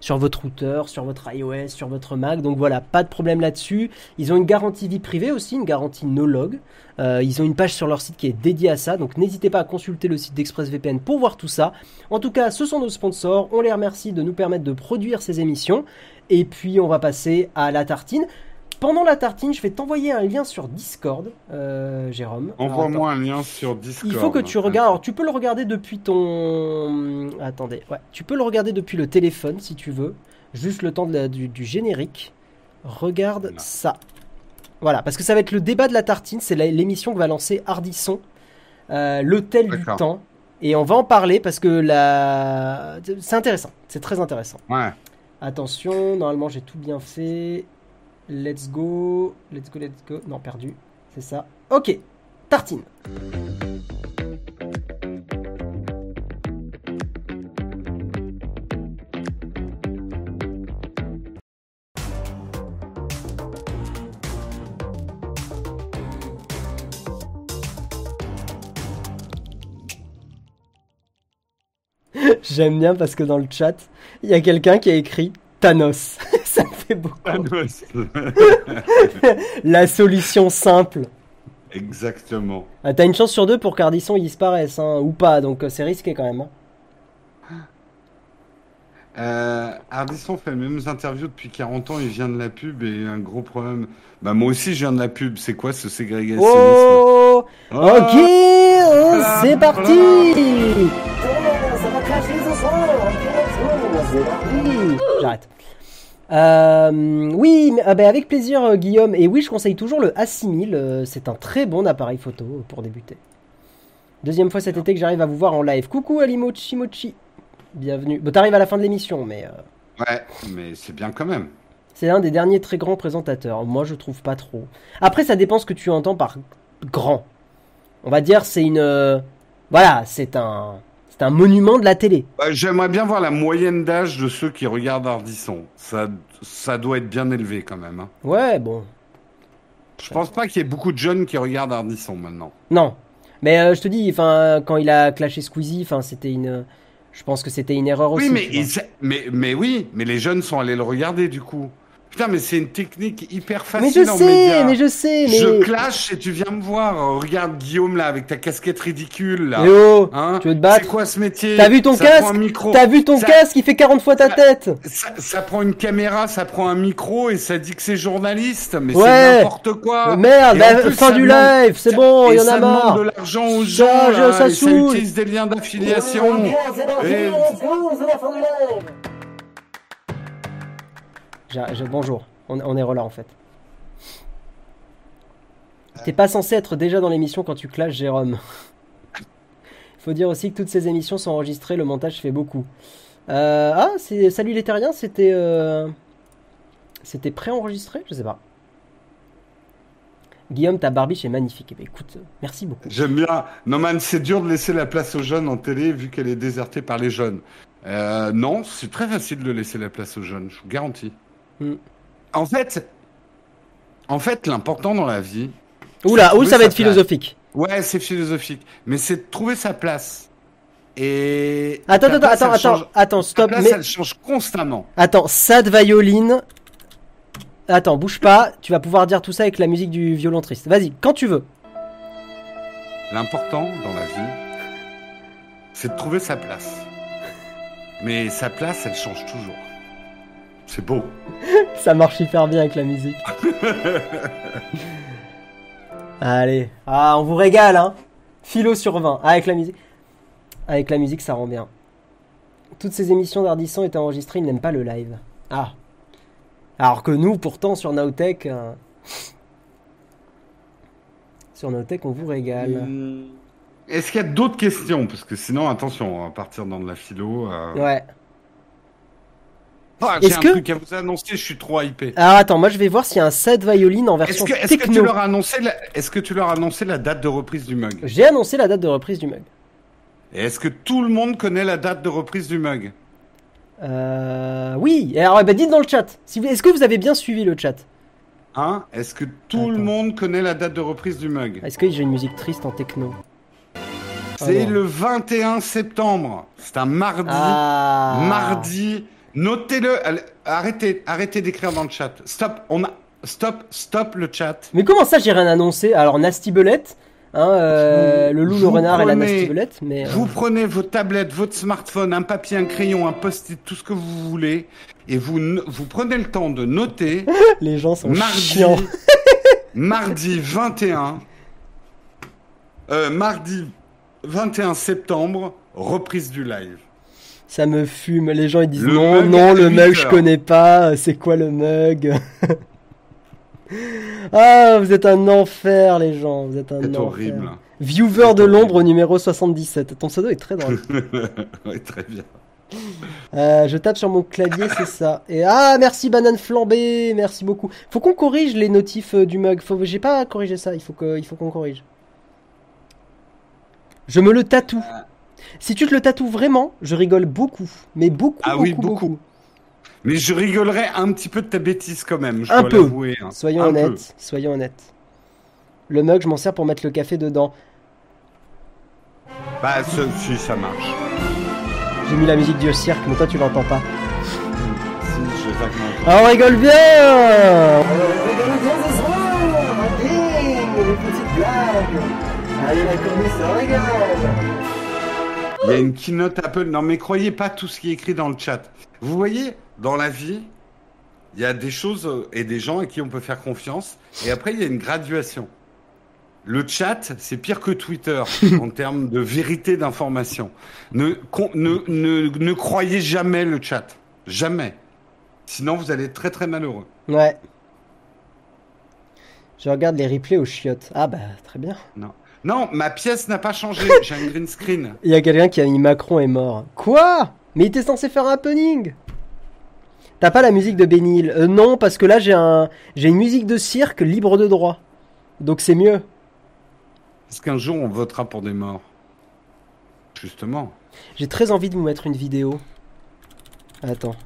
sur votre routeur, sur votre iOS, sur votre Mac. Donc voilà, pas de problème là-dessus. Ils ont une garantie vie privée aussi, une garantie no log. Euh, ils ont une page sur leur site qui est dédiée à ça. Donc n'hésitez pas à consulter le site d'ExpressVPN pour voir tout ça. En tout cas, ce sont nos sponsors. On les remercie de nous permettre de produire ces émissions. Et puis, on va passer à la tartine. Pendant la tartine, je vais t'envoyer un lien sur Discord, euh, Jérôme. Envoie-moi un lien sur Discord. il faut que tu regardes. Alors, tu peux le regarder depuis ton. Attendez, ouais. Tu peux le regarder depuis le téléphone si tu veux. Juste le temps de la- du, du générique. Regarde Non. ça. Voilà, parce que ça va être le débat de la tartine. C'est l'émission que va lancer Hardisson, euh, l'hôtel du temps. Et on va en parler parce que la... c'est intéressant. C'est très intéressant. Ouais. Attention, normalement j'ai tout bien fait. Let's go, let's go, let's go. Non, perdu. C'est ça. Ok, tartine. *laughs* J'aime bien parce que dans le chat, il y a quelqu'un qui a écrit Thanos. *laughs* *laughs* La solution simple. Exactement. Ah, T'as une chance sur deux pour qu'Ardisson il disparaisse, hein, ou pas, donc euh, c'est risqué quand même. hein. Euh, Ardisson fait les mêmes interviews depuis 40 ans, il vient de la pub et un gros problème. Bah moi aussi je viens de la pub, c'est quoi ce ségrégationnisme Oh Ah, Ok, oh, c'est parti. C'est parti. J'arrête. Euh, oui, mais, ah ben, avec plaisir euh, Guillaume. Et oui, je conseille toujours le A6000. euh, c'est un très bon appareil photo euh, pour débuter. Deuxième fois cet été que j'arrive à vous voir en live. Coucou Alimochi Mochi. Bienvenue. Bon, t'arrives à la fin de l'émission, mais euh, Ouais, mais c'est bien quand même. c'est un des derniers très grands présentateurs. Moi, je trouve pas trop. Après, ça dépend ce que tu entends par grand. On va dire, c'est une. euh, voilà, c'est un. C'est un monument de la télé. Bah, J'aimerais bien voir la moyenne d'âge de ceux qui regardent Ardisson. Ça, ça doit être bien élevé quand même. hein. Ouais, bon. Je pense pas qu'il y ait beaucoup de jeunes qui regardent Ardisson maintenant. Non. Mais euh, je te dis, enfin, quand il a clashé Squeezie, enfin, c'était une. Je pense que c'était une erreur aussi. oui, mais, sait- mais, mais oui, mais les jeunes sont allés le regarder du coup. Putain, mais c'est une technique hyper Mais facile je en sais, média. mais je sais, mais. Je clash et tu viens me voir. Euh, Regarde Guillaume là avec ta casquette ridicule là. Eh oh, Hein tu veux te battre C'est quoi ce métier T'as vu ton Ça casque prend un micro. T'as vu ton Ça- casque Il fait 40 fois ta Ça- tête Ça, ça prend une caméra, ça prend un micro et ça dit que c'est journaliste, mais Ouais. c'est n'importe quoi. Merde, bah, plus, fin du demande- live, c'est bon, il y en a ça demande marre. de l'argent aux Ça, gens, là, ça et ça utilise des liens d'affiliation. C'est la fin du live. Bonjour, on, on est relais en fait. T'es pas censé être déjà dans l'émission quand tu clashes, Jérôme. Il *laughs* faut dire aussi que toutes ces émissions sont enregistrées, le montage fait beaucoup. Euh, ah, c'est Salut les terriens, c'était. euh, C'était préenregistré Je sais pas. Guillaume, ta barbiche est magnifique. Eh ben, écoute, euh, merci beaucoup. J'aime bien. Non, man, c'est dur de laisser la place aux jeunes en télé vu qu'elle est désertée par les jeunes. Euh, non, c'est très facile de laisser la place aux jeunes, je vous garantis. En fait, en fait, l'important dans la vie, Oula, ouh, ça va être place. philosophique. Ouais, c'est philosophique, mais c'est de trouver sa place et Attends, attends, place, attends, attends, change- attends, ta stop. place, Mais elle change constamment. attends, sad violine. Attends, bouge pas. Tu vas pouvoir dire tout ça avec la musique du violon triste. Vas-y, quand tu veux. L'important dans la vie, c'est de trouver sa place. Mais sa place, elle change toujours. C'est beau. *laughs* Ça marche hyper bien avec la musique. *laughs* Allez. Ah, on vous régale, hein. Philo sur 20. Ah, avec la musique. Avec la musique, ça rend bien. Toutes ces émissions d'Ardisson étaient enregistrées, ils n'aiment pas le live. Ah. Alors que nous, pourtant, sur Nowtech... euh, Sur Nowtech, on vous régale. Hum, Est-ce qu'il y a d'autres questions? Parce que sinon, attention, on va partir dans de la philo. euh. Ouais. Ah, J'ai Est-ce un que- truc à vous annoncer, je suis trop hypé. Alors attends, moi je vais voir s'il y a un set violine en Est-ce version que, est-ce que tu techno. leur as annoncé la... Est-ce que tu leur as annoncé la date de reprise du mug? J'ai annoncé la date de reprise du mug. Et est-ce que tout le monde connaît la date de reprise du mug? Euh, oui, Et alors bah, dites dans le chat. Si vous- Est-ce que vous avez bien suivi le chat? Hein? Est-ce que tout le monde connaît la date de reprise du mug? Est-ce que j'ai une musique triste en techno? C'est Ah non. le 21 septembre. C'est un mardi. Ah Mardi. Notez-le. Arrêtez, arrêtez d'écrire dans le chat. Stop. On a. Stop, stop le chat. Mais comment ça j'ai rien annoncé? Alors Nasty Belette, hein, euh, le loup, le renard et la Nasty Belette, mais euh, Vous prenez vos tablettes, votre smartphone, un papier, un crayon, un post-it, tout ce que vous voulez, et vous, vous prenez le temps de noter *laughs* les gens sont mardi, chiants. *laughs* mardi 21, euh, mardi 21 septembre, reprise du live. Ça me fume. Les gens ils disent Le non, non, le 8 mug je connais pas. C'est quoi le mug? *laughs* Ah, vous êtes un enfer les gens. Vous êtes un C'est enfer. horrible. Viewer de l'ombre numéro 77. Ton pseudo est très drôle. *laughs* oui, très bien. Euh, je tape sur mon clavier, c'est ça. Et ah, merci banane flambée, merci beaucoup. Faut qu'on corrige les notifs euh, du mug. Faut, j'ai pas corrigé ça. Il faut que, il faut qu'on corrige. Je me le tatoue. Si tu te le tatoues vraiment, je rigole beaucoup, mais beaucoup, Ah beaucoup, oui, beaucoup. beaucoup. Mais je rigolerais un petit peu de ta bêtise quand même, je Un dois peu. hein. Soyons Un honnêtes, peu. soyons honnêtes. Le mug, je m'en sers pour mettre le café dedans. Bah, ce- si, ça marche. J'ai mis la musique du cirque, mais toi tu l'entends pas. Si, entendu. Ah, on rigole bien Alors, rigolez bien ce soir Bing Les petites blagues Allez, la ça rigole Il y a une keynote Apple. Non, mais croyez pas tout ce qui est écrit dans le chat. Vous voyez, dans la vie, il y a des choses euh, et des gens à qui on peut faire confiance. Et après, il y a une graduation. Le chat, c'est pire que Twitter *laughs* en termes de vérité d'information. Ne, con- ne, ne, ne croyez jamais le chat. Jamais. Sinon, vous allez être très très malheureux. Ouais. Je regarde les replays aux chiottes. Ah bah, très bien. Non, ma pièce n'a pas changé. *laughs* J'ai un green screen. Il y a quelqu'un qui a mis Macron est mort. Quoi? Mais il était censé faire un happening T'as pas la musique de Benny Hill Euh, Non, parce que là j'ai un j'ai une musique de cirque libre de droit. Donc c'est mieux. Est-ce qu'un jour on votera pour des morts Justement. J'ai très envie de vous mettre une vidéo. Attends.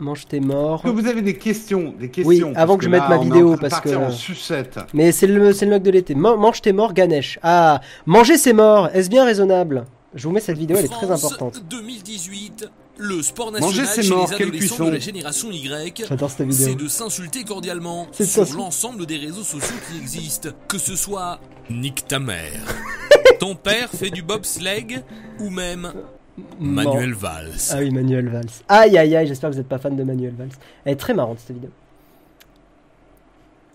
Mange tes morts. Est-ce que vous avez des questions, des questions? Oui, avant que je là, mette ma vidéo, parce que- en sucette. Mais c'est le, c'est le mug de l'été. Man- mange tes morts, Ganesh. Ah, manger ses morts, est-ce bien raisonnable? Je vous mets cette vidéo, elle est très importante. 2018, le sport Manger national ses chez morts, les quelle adolescents cuisson de la génération Y, J'adore cette c'est vidéo. de s'insulter cordialement C'est sur l'ensemble des réseaux sociaux qui existent. Que ce soit nique ta mère, *laughs* ton père fait du bobsleigh ou même Manuel Valls. Ah oui, Manuel Valls. Aïe aïe aïe, j'espère que vous n'êtes pas fan de Manuel Valls. Elle est très marrante cette vidéo.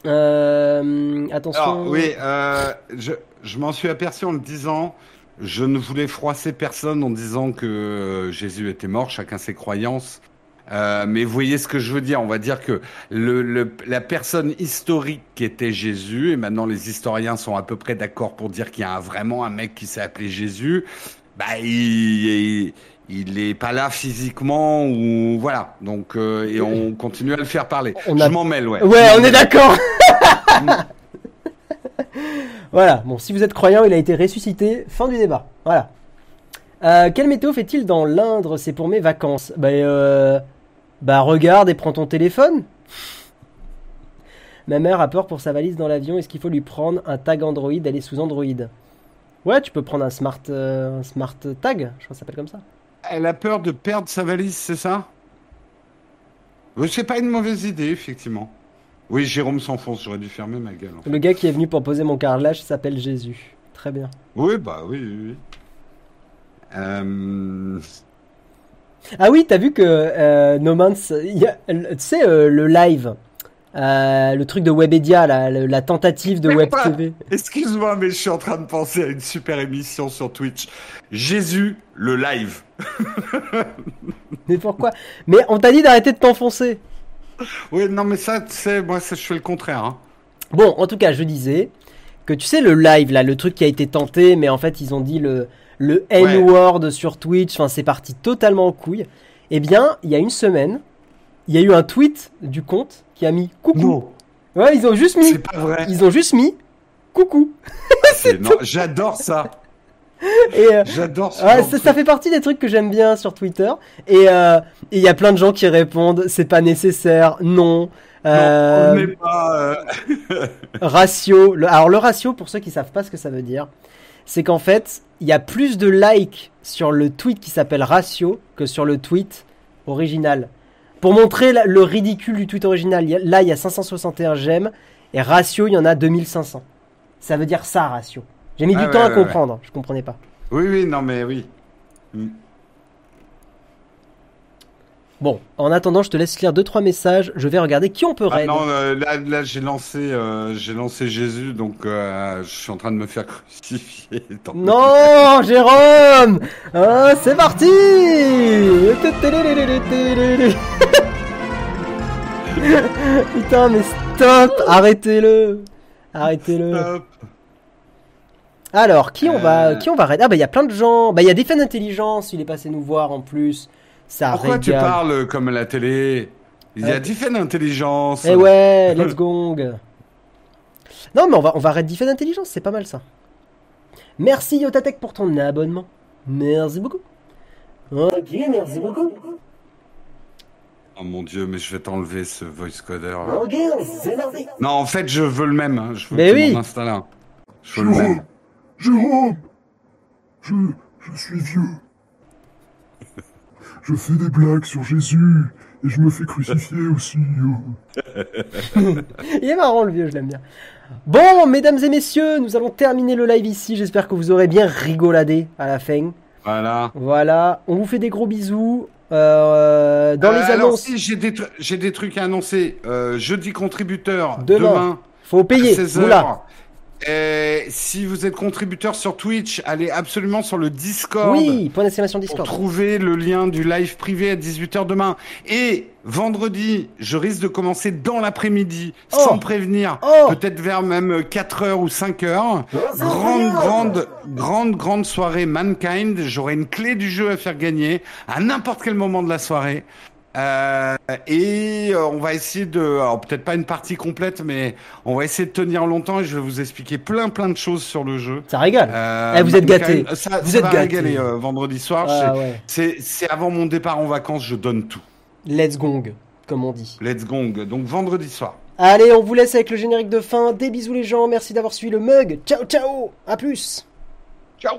Euh, attention. Alors, oui, euh, je, je m'en suis aperçu en le disant. Je ne voulais froisser personne en disant que euh, Jésus était mort, chacun ses croyances. Euh, mais vous voyez ce que je veux dire. On va dire que le, le- la personne historique qui était Jésus, et maintenant les historiens sont à peu près d'accord pour dire qu'il y a un- vraiment un mec qui s'est appelé Jésus, bah il, il, est pas là physiquement ou voilà. Donc euh, et on continue à le faire parler. On a- Je m'en mêle, ouais. Ouais, on est d'accord. *laughs* voilà. Bon, si vous êtes croyant, il a été ressuscité. Fin du débat. Voilà. Euh, quelle météo fait-il dans l'Indre? C'est pour mes vacances. Bah, euh, bah, regarde et prends ton téléphone. Ma mère a peur pour sa valise dans l'avion. Est-ce qu'il faut lui prendre un tag Android Elle est sous Android? Ouais, tu peux prendre un smart, euh, un smart tag, je crois que ça s'appelle comme ça. Elle a peur de perdre sa valise, c'est ça? C'est pas une mauvaise idée, effectivement. Oui, Jérôme s'enfonce, j'aurais dû fermer ma gueule. en fait. Le gars qui est venu pour poser mon carrelage s'appelle Jésus. Très bien. Oui, bah oui, oui. oui. Euh, Ah oui, t'as vu que euh, No Man's, tu sais euh, le live, euh, le truc de Webedia, la, tentative de Web TV. Excuse-moi, mais je suis en train de penser à une super émission sur Twitch. Jésus, le live. *laughs* Mais pourquoi? Mais on t'a dit d'arrêter de t'enfoncer. Oui, non, mais ça, tu sais, moi, ça, je fais le contraire. Hein. Bon, en tout cas, je disais que tu sais le live là, le truc qui a été tenté, mais en fait ils ont dit le le Ouais. N-word sur Twitch. Enfin, c'est parti totalement en couille. Eh bien, il y a une semaine, il y a eu un tweet du compte qui a mis coucou. Ouais, ils ont juste mis, C'est pas vrai. ils ont juste mis coucou. *laughs* Non, J'adore ça. *laughs* Euh, J'adore ça. Ouais, ça, fait partie des trucs que j'aime bien sur Twitter. Et euh, et il y a plein de gens qui répondent c'est pas nécessaire, non. Euh, on pas. *laughs* ratio. Le- alors le ratio, pour ceux qui savent pas ce que ça veut dire, c'est qu'en fait, il y a plus de likes sur le tweet qui s'appelle ratio que sur le tweet original. Pour montrer le ridicule du tweet original, là il y a 561 j'aime et ratio il y en a 2500. Ça veut dire ça ratio. J'ai mis Ah du ouais, temps à ouais. comprendre, je comprenais pas. Oui, oui, non, mais oui. Bon, en attendant, je te laisse lire deux trois messages. Je vais regarder qui on peut Ah raid. non, euh, là, là j'ai lancé, euh, j'ai lancé Jésus, donc euh, je suis en train de me faire *laughs* crucifier. Tant. Non, Jérôme Ah, C'est parti *laughs* Putain, mais stop Arrêtez-le Arrêtez-le. Alors, qui on va, qui on va raid? Ah bah il y a plein de gens. Bah il y a Défense Intelligence, il est passé nous voir en plus. Ça Pourquoi tu parles comme à la télé Il y a Euh. différentes intelligences. Eh ouais, *laughs* let's gong. Non, mais on va, on va raid Defend Intelligence, c'est pas mal ça. Merci Yotatech pour ton abonnement. Merci beaucoup. Ok, merci beaucoup. Oh mon dieu, mais je vais t'enlever ce voice coder. là. Ok, c'est parti. Non, en fait, je veux le même. hein. Je veux Mais que oui. tu m'en installes un. Je veux le même. Jérôme Je. je suis vieux. Je fais des blagues sur Jésus et je me fais crucifier aussi. *laughs* Il est marrant le vieux, je l'aime bien. Bon, mesdames et messieurs, nous allons terminer le live ici. J'espère que vous aurez bien rigoladé à la fin. Voilà. Voilà, on vous fait des gros bisous. Euh, dans Euh, les alors, annonces, si, j'ai des, tru- j'ai des trucs à annoncer. Euh, jeudi contributeur, Demain. demain, faut payer. à 16 Oula. Et si vous êtes contributeur sur Twitch, allez absolument sur le Discord. Oui, point d'exclamation Pour Discord. trouver le lien du live privé à 18h demain. Et vendredi, je risque de commencer dans l'après-midi, Oh. sans prévenir. Oh. Peut-être vers même 4h ou 5h. Grande, grande, grande, grande soirée Mankind. J'aurai une clé du jeu à faire gagner à n'importe quel moment de la soirée. Euh, et euh, on va essayer de, alors peut-être pas une partie complète, mais on va essayer de tenir longtemps et je vais vous expliquer plein plein de choses sur le jeu. Ça régale. Euh, Eh, vous êtes gâtés. Ça, Vous ça êtes va gâtés. régaler euh, vendredi soir. Ah ouais. C'est avant mon départ en vacances, je donne tout. Let's gong, comme on dit. Let's gong. Donc vendredi soir. Allez, on vous laisse avec le générique de fin. Des bisous les gens, merci d'avoir suivi le mug. Ciao ciao, à plus. Ciao.